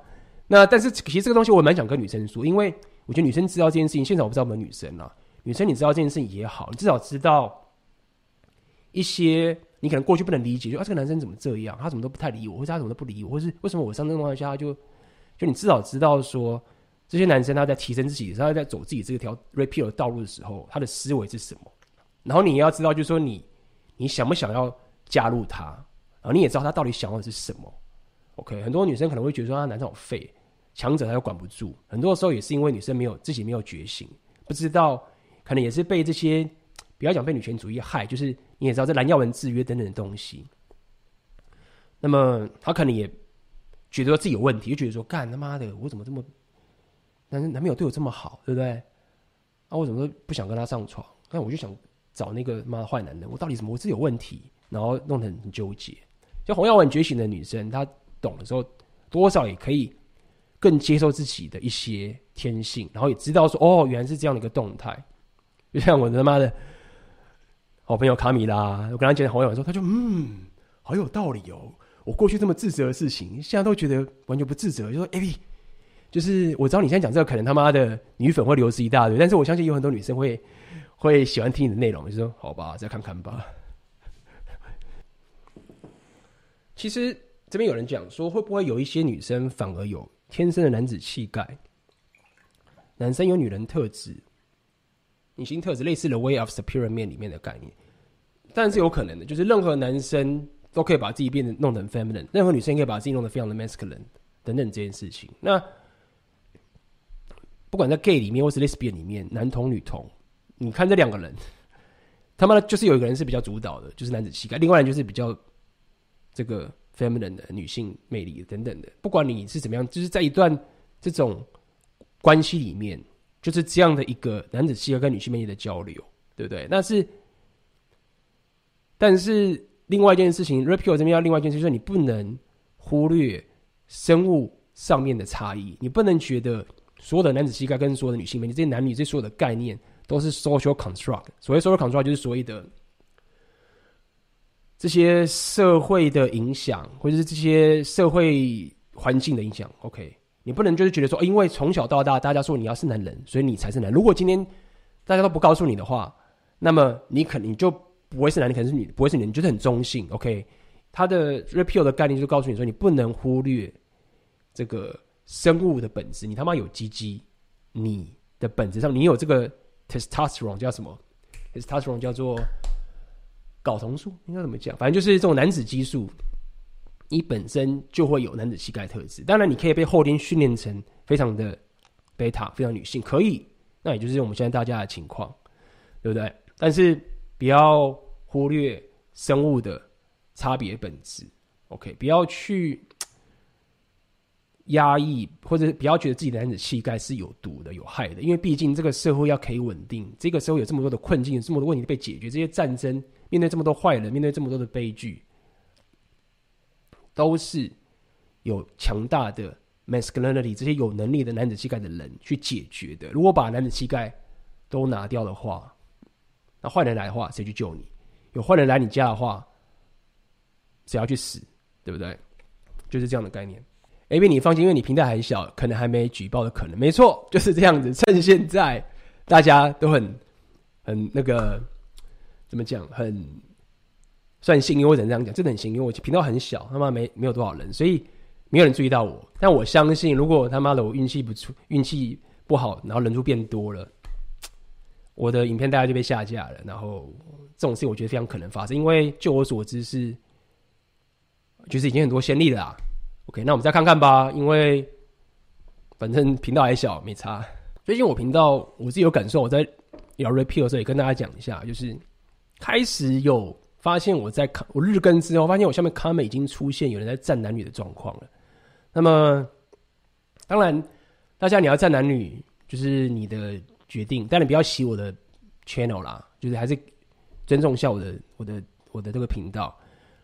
那但是其实这个东西我蛮想跟女生说，因为我觉得女生知道这件事情。现在我不知道我们女生啊，女生你知道这件事情也好，你至少知道一些你可能过去不能理解，就啊这个男生怎么这样，他怎么都不太理我，或者他怎么都不理我，或是为什么我上这种情况下就就你至少知道说这些男生他在提升自己，他在走自己这条 repeal 的道路的时候，他的思维是什么。然后你要知道，就是说你。你想不想要加入他？啊，你也知道他到底想要的是什么？OK，很多女生可能会觉得说，他男生好废，强者他又管不住。很多时候也是因为女生没有自己没有觉醒，不知道可能也是被这些不要讲被女权主义害，就是你也知道这蓝药丸制约等等的东西。那么他可能也觉得自己有问题，就觉得说干他妈的，我怎么这么男男朋友对我这么好，对不对？啊，我怎么都不想跟他上床？那我就想找那个妈的坏男人，我到底什么？我自己有问题，然后弄得很纠结。就红药丸觉醒的女生，她懂的时候，多少也可以更接受自己的一些天性，然后也知道说，哦，原来是这样的一个动态。就像我他妈的好朋友卡米拉，我跟他讲红药丸说，他就嗯，好有道理哦。我过去这么自责的事情，现在都觉得完全不自责。就说 A B，就是我知道你现在讲这个，可能他妈的女粉会流失一大堆，但是我相信有很多女生会会喜欢听你的内容。就说好吧，再看看吧。其实这边有人讲说，会不会有一些女生反而有天生的男子气概，男生有女人特质，女性特质，类似的 Way of the Pyramid 里面的概念，但是有可能的，就是任何男生。都可以把自己变得弄得很 feminine，任何女生可以把自己弄得非常的 masculine 等等这件事情。那不管在 gay 里面或是 lesbian 里面，男同女同，你看这两个人，他妈的就是有一个人是比较主导的，就是男子气概；另外人就是比较这个 feminine 的女性魅力等等的。不管你是怎么样，就是在一段这种关系里面，就是这样的一个男子气概跟女性魅力的交流，对不对？那是，但是。另外一件事情，Rapio 这边要另外一件事，就是你不能忽略生物上面的差异。你不能觉得所有的男子气概跟所有的女性魅力，这些男女这所有的概念都是 social construct。所谓 social construct 就是所谓的这些社会的影响，或者是这些社会环境的影响。OK，你不能就是觉得说，因为从小到大大家说你要是男人，所以你才是男。如果今天大家都不告诉你的话，那么你肯定就。不会是男的，可能是女，不会是女的，你就是很中性。OK，他的 repeal 的概念就告诉你说，你不能忽略这个生物的本质。你他妈有鸡鸡，你的本质上你有这个 testosterone 叫什么？testosterone 叫做睾酮素，应该怎么讲？反正就是这种男子激素，你本身就会有男子气概特质。当然，你可以被后天训练成非常的贝塔，非常女性，可以。那也就是我们现在大家的情况，对不对？但是。不要忽略生物的差别本质，OK？不要去压抑，或者不要觉得自己的男子气概是有毒的、有害的，因为毕竟这个社会要可以稳定，这个社会有这么多的困境，有这么多问题被解决，这些战争，面对这么多坏人，面对这么多的悲剧，都是有强大的 masculinity 这些有能力的男子气概的人去解决的。如果把男子气概都拿掉的话，那坏人来的话，谁去救你？有坏人来你家的话，谁要去死？对不对？就是这样的概念。A B，你放心，因为你平台还小，可能还没举报的可能。没错，就是这样子。趁现在大家都很很那个怎么讲，很算幸运，或者这样讲，真的很幸运。我频道很小，他妈没没有多少人，所以没有人注意到我。但我相信，如果他妈的我运气不出，运气不好，然后人数变多了。我的影片大概就被下架了，然后这种事情我觉得非常可能发生，因为就我所知是，就是已经很多先例了啊。OK，那我们再看看吧，因为反正频道还小，没差。最近我频道我自己有感受，我在聊 Repeal 的时候也跟大家讲一下，就是开始有发现我在看我日更之后，发现我下面 comment 已经出现有人在站男女的状况了。那么当然，大家你要站男女，就是你的。决定，但你不要洗我的 channel 啦，就是还是尊重一下我的我的我的这个频道。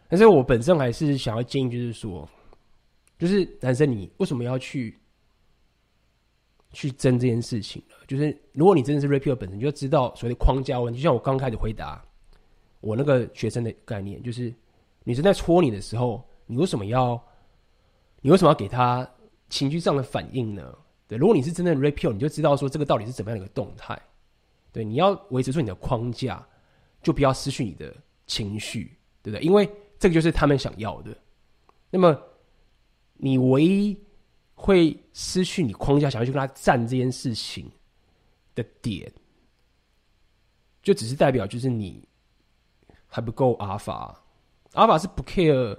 但是我本身还是想要建议，就是说，就是男生你为什么要去去争这件事情呢？就是如果你真的是 repeal 本身，你就知道所谓的框架问题。就像我刚开始回答我那个学生的概念，就是女生在戳你的时候，你为什么要你为什么要给他情绪上的反应呢？对，如果你是真的 repeal，你就知道说这个到底是怎么样的一个动态。对，你要维持住你的框架，就不要失去你的情绪，对不对？因为这个就是他们想要的。那么，你唯一会失去你框架，想要去跟他战这件事情的点，就只是代表就是你还不够阿尔法。阿尔法是不 care。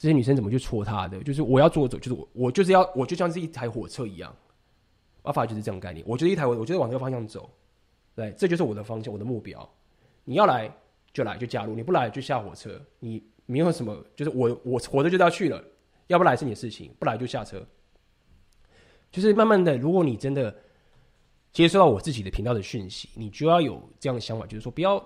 这些女生怎么去戳他的？就是我要做走，就是我，我就是要，我就像是一台火车一样，阿尔法就是这种概念。我就是一台，我我就是往这个方向走，对，这就是我的方向，我的目标。你要来就来就加入，你不来就下火车。你没有什么，就是我我活着就要去了，要不来是你的事情，不来就下车。就是慢慢的，如果你真的接受到我自己的频道的讯息，你就要有这样的想法，就是说不要。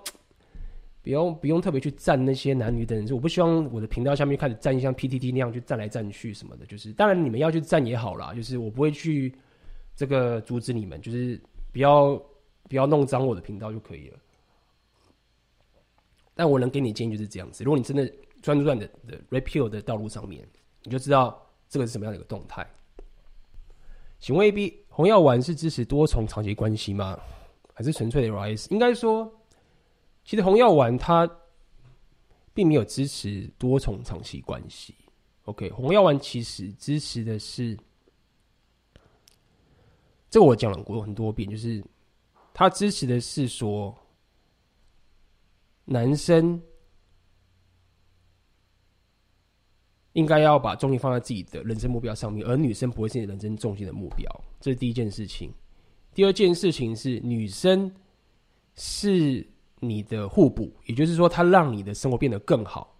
不用不用特别去站那些男女的人，我不希望我的频道下面开始站像 PTT 那样去站来站去什么的。就是当然你们要去站也好啦，就是我不会去这个阻止你们，就是不要不要弄脏我的频道就可以了。但我能给你建议就是这样子，如果你真的专注在你的的 repeal 的道路上面，你就知道这个是什么样的一个动态。请问 AB 红药丸是支持多重长期关系吗？还是纯粹的 rise？应该说。其实红药丸它并没有支持多重长期关系。OK，红药丸其实支持的是这个，我讲了过很多遍，就是它支持的是说，男生应该要把重心放在自己的人生目标上面，而女生不会是你人生重心的目标。这是第一件事情。第二件事情是女生是。你的互补，也就是说，她让你的生活变得更好，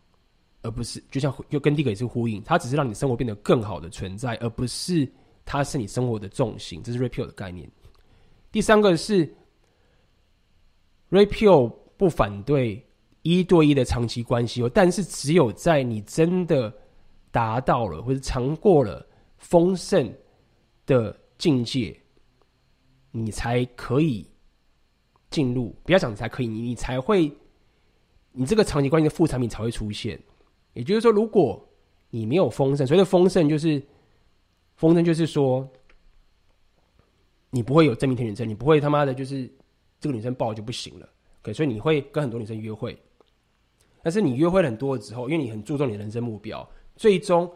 而不是就像就跟第一个也是呼应，它只是让你生活变得更好的存在，而不是它是你生活的重心。这是 Red Pill 的概念。第三个是 Red Pill 不反对一对一的长期关系哦，但是只有在你真的达到了或者尝过了丰盛的境界，你才可以。进入不要讲，才可以，你你才会，你这个长期关系的副产品才会出现。也就是说，如果你没有丰盛，所谓的丰盛就是丰盛，就是说你不会有真命天女症，你不会他妈的，就是这个女生抱就不行了。可所以你会跟很多女生约会，但是你约会了很多之后，因为你很注重你的人生目标，最终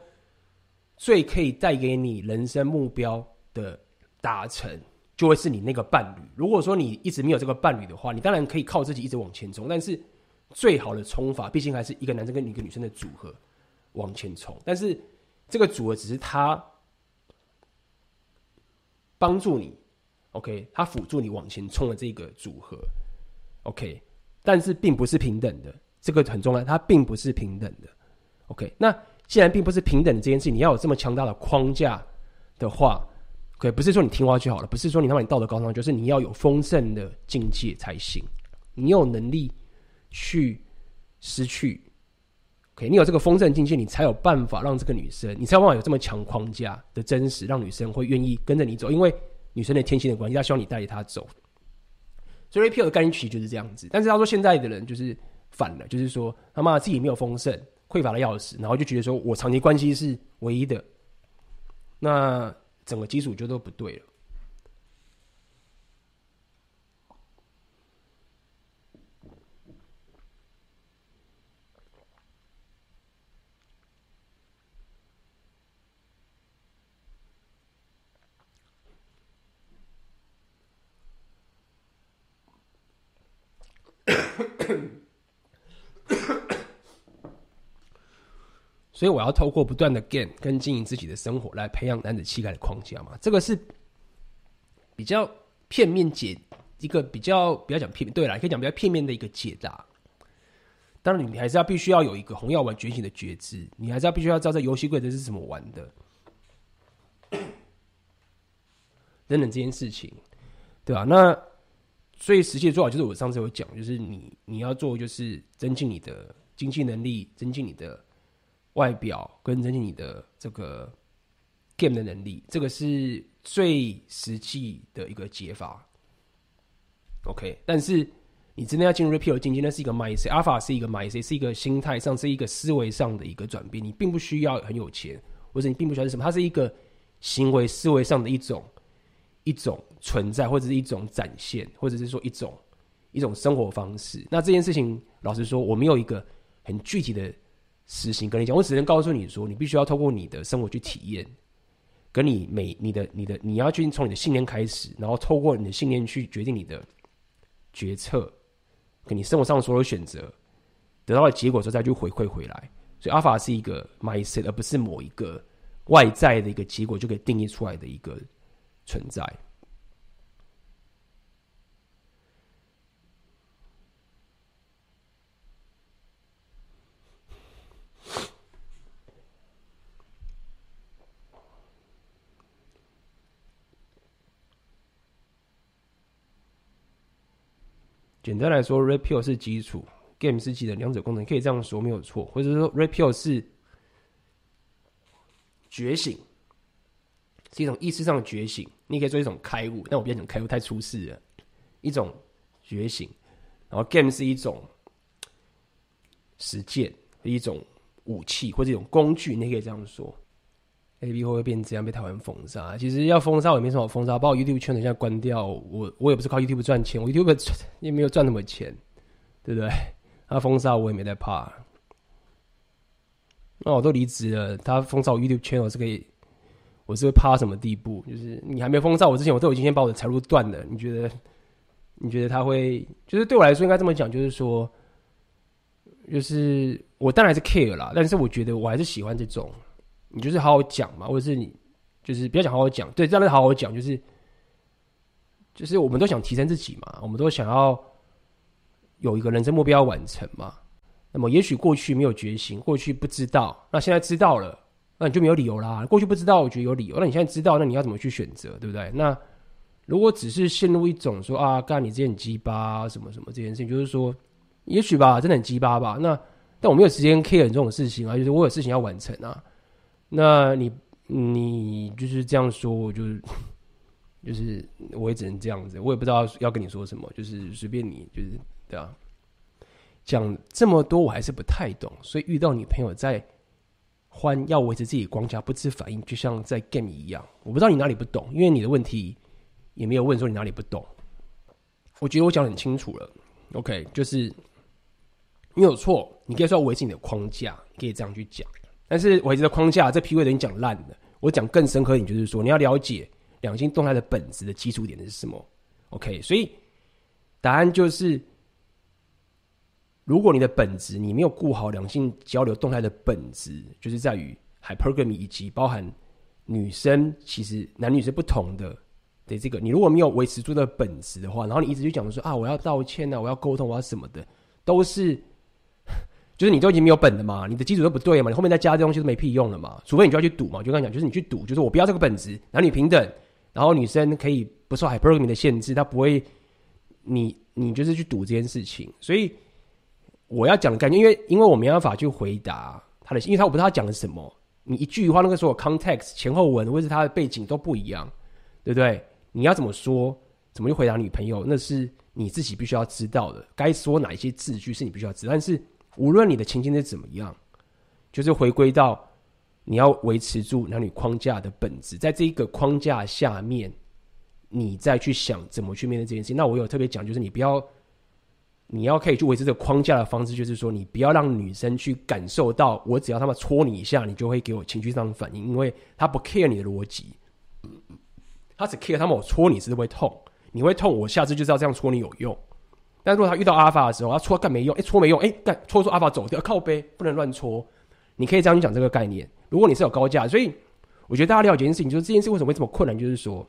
最可以带给你人生目标的达成。就会是你那个伴侣。如果说你一直没有这个伴侣的话，你当然可以靠自己一直往前冲。但是最好的冲法，毕竟还是一个男生跟一个女生的组合往前冲。但是这个组合只是他帮助你，OK，他辅助你往前冲的这个组合，OK。但是并不是平等的，这个很重要，它并不是平等的，OK。那既然并不是平等的这件事，你要有这么强大的框架的话。可不是说你听话就好了，不是说你他妈你道德高尚，就是你要有丰盛的境界才行。你有能力去失去，OK，你有这个丰盛境界，你才有办法让这个女生，你才有办法有这么强框架的真实，让女生会愿意跟着你走。因为女生的天性的关系，她希望你带着她走。所以 REPEL 的概念其实就是这样子。但是他说现在的人就是反了，就是说他妈自己没有丰盛，匮乏的要死，然后就觉得说我长期关系是唯一的。那。整个基础就都不对了。所以我要透过不断的 gain 跟经营自己的生活来培养男子气概的框架嘛，这个是比较片面解一个比较不要讲片面，对啦，可以讲比较片面的一个解答。当然，你还是要必须要有一个红药丸觉醒的觉知，你还是要必须要知道这游戏规则是怎么玩的，等等这件事情，对吧？那所以实际的做法就是我上次有讲，就是你你要做就是增进你的经济能力，增进你的。外表跟增进你的这个 game 的能力，这个是最实际的一个解法。OK，但是你真的要进入 repeal 境界，那是一个 mindset，Alpha 是一个 mindset，是一个心态上，是一个思维上的一个转变。你并不需要很有钱，或者你并不需要是什么，它是一个行为思维上的一种一种存在，或者是一种展现，或者是说一种一种生活方式。那这件事情，老实说，我没有一个很具体的。实行跟你讲，我只能告诉你说，你必须要透过你的生活去体验，跟你每你的你的你要去从你的信念开始，然后透过你的信念去决定你的决策，跟你生活上的所有选择得到的结果之后再去回馈回来。所以阿法是一个 mindset，而不是某一个外在的一个结果就可以定义出来的一个存在。简单来说，repel 是基础，Game 是技能，两者功能可以这样说没有错，或者说 repel 是觉醒，是一种意识上的觉醒，你可以做一种开悟，但我不要讲开悟太出世了，一种觉醒，然后 Game 是一种实践，一种武器或者一种工具，你可以这样说。A B 会不会变这样被台湾封杀？其实要封杀我也没什么好封杀，把我 YouTube 圈子现在关掉，我我也不是靠 YouTube 赚钱，我 YouTube 也没有赚那么钱，对不对？他封杀我也没在怕。那我都离职了，他封杀我 YouTube 圈，我是可以，我是会怕到什么地步？就是你还没封杀我之前，我都已经先把我的财路断了。你觉得？你觉得他会？就是对我来说，应该这么讲，就是说，就是我当然是 care 啦，但是我觉得我还是喜欢这种。你就是好好讲嘛，或者是你就是不要讲好好讲，对，这样子好好讲，就是就是我们都想提升自己嘛，我们都想要有一个人生目标要完成嘛。那么也许过去没有决心，过去不知道，那现在知道了，那你就没有理由啦。过去不知道，我觉得有理由，那你现在知道，那你要怎么去选择，对不对？那如果只是陷入一种说啊，干你这件鸡巴什么什么这件事情，就是说，也许吧，真的很鸡巴吧。那但我没有时间 care 这种事情啊，就是我有事情要完成啊。那你你就是这样说，我就 就是我也只能这样子，我也不知道要跟你说什么，就是随便你，就是对啊。讲这么多我还是不太懂，所以遇到女朋友在欢要维持自己光架不知反应，就像在 game 一样。我不知道你哪里不懂，因为你的问题也没有问说你哪里不懂。我觉得我讲很清楚了，OK，就是你有错，你可以说要维持你的框架，可以这样去讲。但是我一直的框架这 P 位已经讲烂了，我讲更深刻一点，就是说你要了解两性动态的本质的基础点是什么？OK，所以答案就是，如果你的本质你没有顾好两性交流动态的本质，就是在于 hypergamy 以及包含女生其实男女是不同的的这个，你如果没有维持住的本质的话，然后你一直就讲说啊我要道歉啊，我要沟通，我要什么的，都是。就是你都已经没有本了嘛，你的基础都不对嘛，你后面再加这东西都没屁用了嘛。除非你就要去赌嘛，就跟他讲，就是你去赌，就是我不要这个本质，男女平等，然后女生可以不受 hypergamy 的限制，她不会，你你就是去赌这件事情。所以我要讲的概念，因为因为我没办法去回答他的，因为他我不知道他讲的什么，你一句话那个时候 context 前后文或者是他的背景都不一样，对不对？你要怎么说，怎么去回答女朋友，那是你自己必须要知道的。该说哪一些字句是你必须要知道，但是。无论你的情境是怎么样，就是回归到你要维持住男女框架的本质，在这一个框架下面，你再去想怎么去面对这件事情。那我有特别讲，就是你不要，你要可以去维持这个框架的方式，就是说你不要让女生去感受到，我只要他们戳你一下，你就会给我情绪上的反应，因为他不 care 你的逻辑，他只 care 他们我戳你是不是会痛，你会痛，我下次就知道这样戳你有用。但如果他遇到阿尔法的时候，他戳干没用，哎、欸，戳没用，哎、干戳出阿尔法走掉，靠背不能乱戳。你可以这样去讲这个概念。如果你是有高价，所以我觉得大家了解一件事情，就是这件事为什么会这么困难，就是说，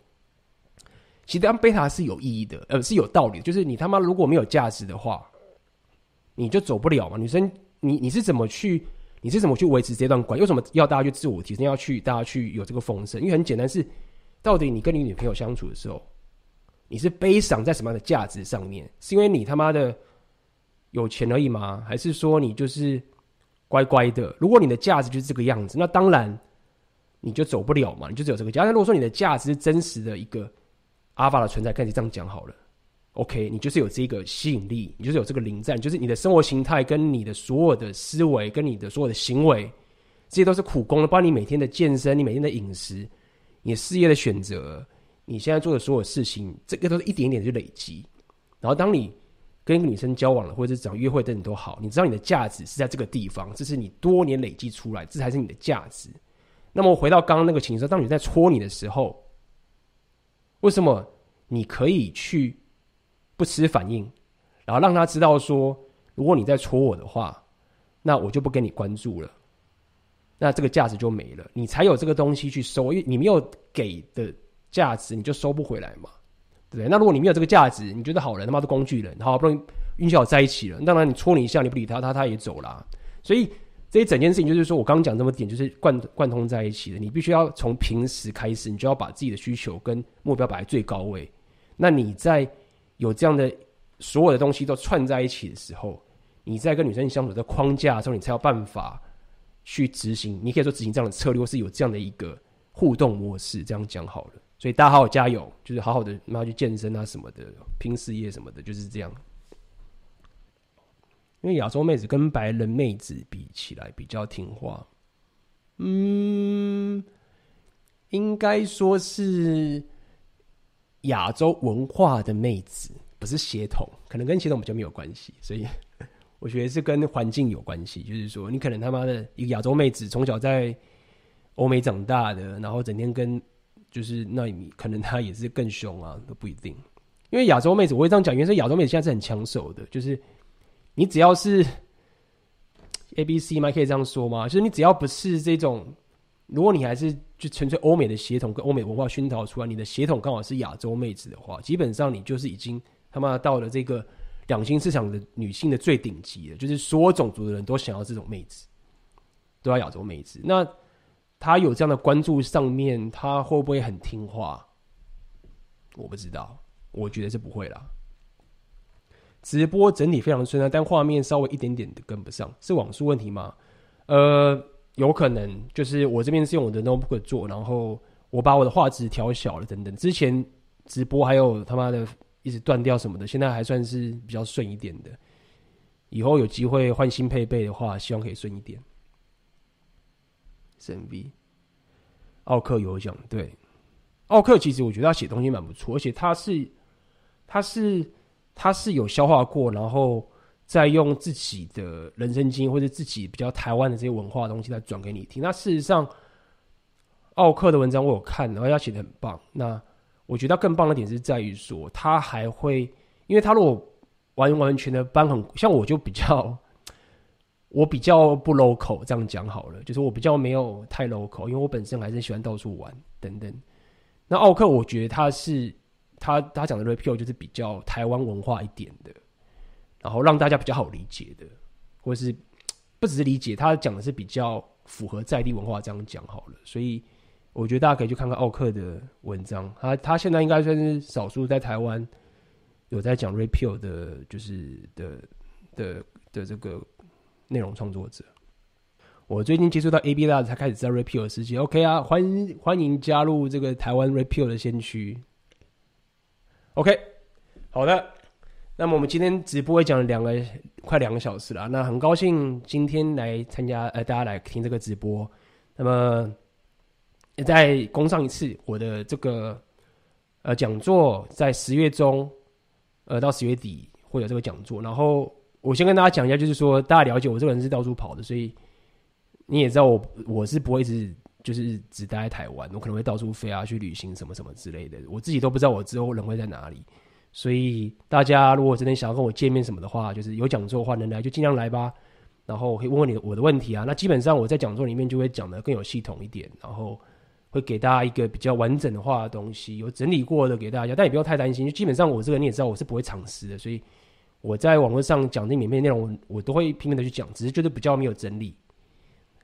其实当贝塔是有意义的，呃，是有道理。就是你他妈如果没有价值的话，你就走不了嘛。女生，你你是怎么去，你是怎么去维持这段关系？为什么要大家去自我提升，要去大家去有这个丰盛？因为很简单，是到底你跟你女朋友相处的时候。你是悲伤在什么样的价值上面？是因为你他妈的有钱而已吗？还是说你就是乖乖的？如果你的价值就是这个样子，那当然你就走不了嘛，你就只有这个价。但如果说你的价值是真实的一个阿法的存在，跟你这样讲好了，OK，你就是有这个吸引力，你就是有这个灵战，就是你的生活形态跟你的所有的思维跟你的所有的行为，这些都是苦功的，包括你每天的健身，你每天的饮食，你事业的选择。你现在做的所有事情，这个都是一点一点去累积。然后，当你跟一个女生交往了，或者是找约会等等都好，你知道你的价值是在这个地方，这是你多年累积出来，这才是你的价值。那么，回到刚刚那个情况，当你在戳你的时候，为什么你可以去不吃反应，然后让他知道说，如果你在戳我的话，那我就不跟你关注了，那这个价值就没了，你才有这个东西去收，因为你没有给的。价值你就收不回来嘛，对不对？那如果你没有这个价值，你觉得好人他妈的工具人，好不容易运气好在一起了，当然你戳你一下，你不理他，他他也走了。所以这一整件事情就是说我刚刚讲这么点，就是贯贯通在一起的。你必须要从平时开始，你就要把自己的需求跟目标摆在最高位。那你在有这样的所有的东西都串在一起的时候，你在跟女生相处的框架的时候，你才有办法去执行。你可以说执行这样的策略，或是有这样的一个互动模式。这样讲好了，所以大家好好加油，就是好好的，然后去健身啊什么的，拼事业什么的，就是这样。因为亚洲妹子跟白人妹子比起来比较听话，嗯，应该说是亚洲文化的妹子，不是血统，可能跟血统比较没有关系，所以 我觉得是跟环境有关系。就是说，你可能他妈的一个亚洲妹子从小在欧美长大的，然后整天跟就是那你可能她也是更凶啊，都不一定。因为亚洲妹子，我会这样讲，因为亚洲妹子现在是很抢手的，就是。你只要是 A B C 吗？可以这样说吗？就是你只要不是这种，如果你还是就纯粹欧美的血统跟欧美文化熏陶出来，你的血统刚好是亚洲妹子的话，基本上你就是已经他妈到了这个两性市场的女性的最顶级了。就是所有种族的人都想要这种妹子，都要亚洲妹子。那他有这样的关注上面，他会不会很听话？我不知道，我觉得是不会啦。直播整体非常顺啊，但画面稍微一点点的跟不上，是网速问题吗？呃，有可能，就是我这边是用我的 notebook 做，然后我把我的画质调小了等等。之前直播还有他妈的一直断掉什么的，现在还算是比较顺一点的。以后有机会换新配备的话，希望可以顺一点。神奥克有讲对，奥克其实我觉得他写东西蛮不错，而且他是他是。他是有消化过，然后再用自己的人生经验或者自己比较台湾的这些文化的东西来转给你听。那事实上，奥克的文章我有看，然后他写的很棒。那我觉得更棒的点是在于说，他还会，因为他如果完完全的搬很像我就比较，我比较不 local，这样讲好了，就是我比较没有太 local，因为我本身还是喜欢到处玩等等。那奥克，我觉得他是。他他讲的 rapio 就是比较台湾文化一点的，然后让大家比较好理解的，或是不只是理解，他讲的是比较符合在地文化，这样讲好了。所以我觉得大家可以去看看奥克的文章，他他现在应该算是少数在台湾有在讲 rapio 的，就是的的的这个内容创作者。我最近接触到 AB 大才开始知道 rapio 的世界，OK 啊，欢迎欢迎加入这个台湾 Repeal 的先驱。OK，好的。那么我们今天直播也讲了两个快两个小时了，那很高兴今天来参加，呃，大家来听这个直播。那么再攻上一次我的这个呃讲座，在十月中，呃到十月底会有这个讲座。然后我先跟大家讲一下，就是说大家了解我这个人是到处跑的，所以你也知道我我是不会一直。就是只待在台湾，我可能会到处飞啊，去旅行什么什么之类的。我自己都不知道我之后人会在哪里，所以大家如果真的想要跟我见面什么的话，就是有讲座的话，能来就尽量来吧。然后我可以问问你我的问题啊。那基本上我在讲座里面就会讲得更有系统一点，然后会给大家一个比较完整的话的东西，有整理过的给大家。但也不要太担心，就基本上我这个你也知道我是不会藏私的，所以我在网络上讲这里面内容，我都会拼命的去讲，只是觉得比较没有整理。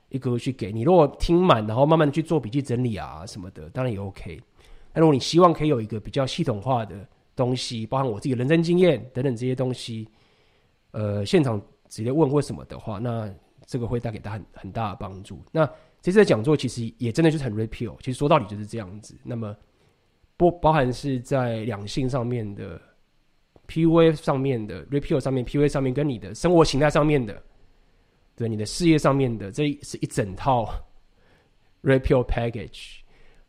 一个个去给你，如果听满，然后慢慢的去做笔记整理啊什么的，当然也 OK。那如果你希望可以有一个比较系统化的东西，包含我自己的人生经验等等这些东西，呃，现场直接问或什么的话，那这个会带给他很很大的帮助。那这次的讲座其实也真的就是很 repeal，其实说到底就是这样子。那么不包含是在两性上面的 PUA 上面的 rapio 上面 PUA 上面跟你的生活形态上面的。对你的事业上面的，这是一整套 rapio package，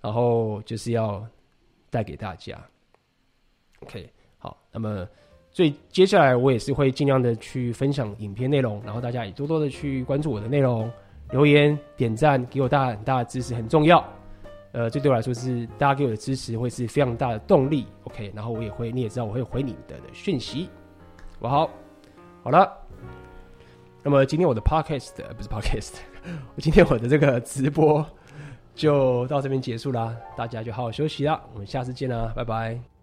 然后就是要带给大家。OK，好，那么最接下来我也是会尽量的去分享影片内容，然后大家也多多的去关注我的内容，留言点赞，给我大很大的支持，很重要。呃，这对我来说是大家给我的支持，会是非常大的动力。OK，然后我也会，你也知道我会回你的讯息。我好，好了。那么今天我的 podcast 不是 podcast，我 今天我的这个直播就到这边结束啦，大家就好好休息啦，我们下次见啦，拜拜。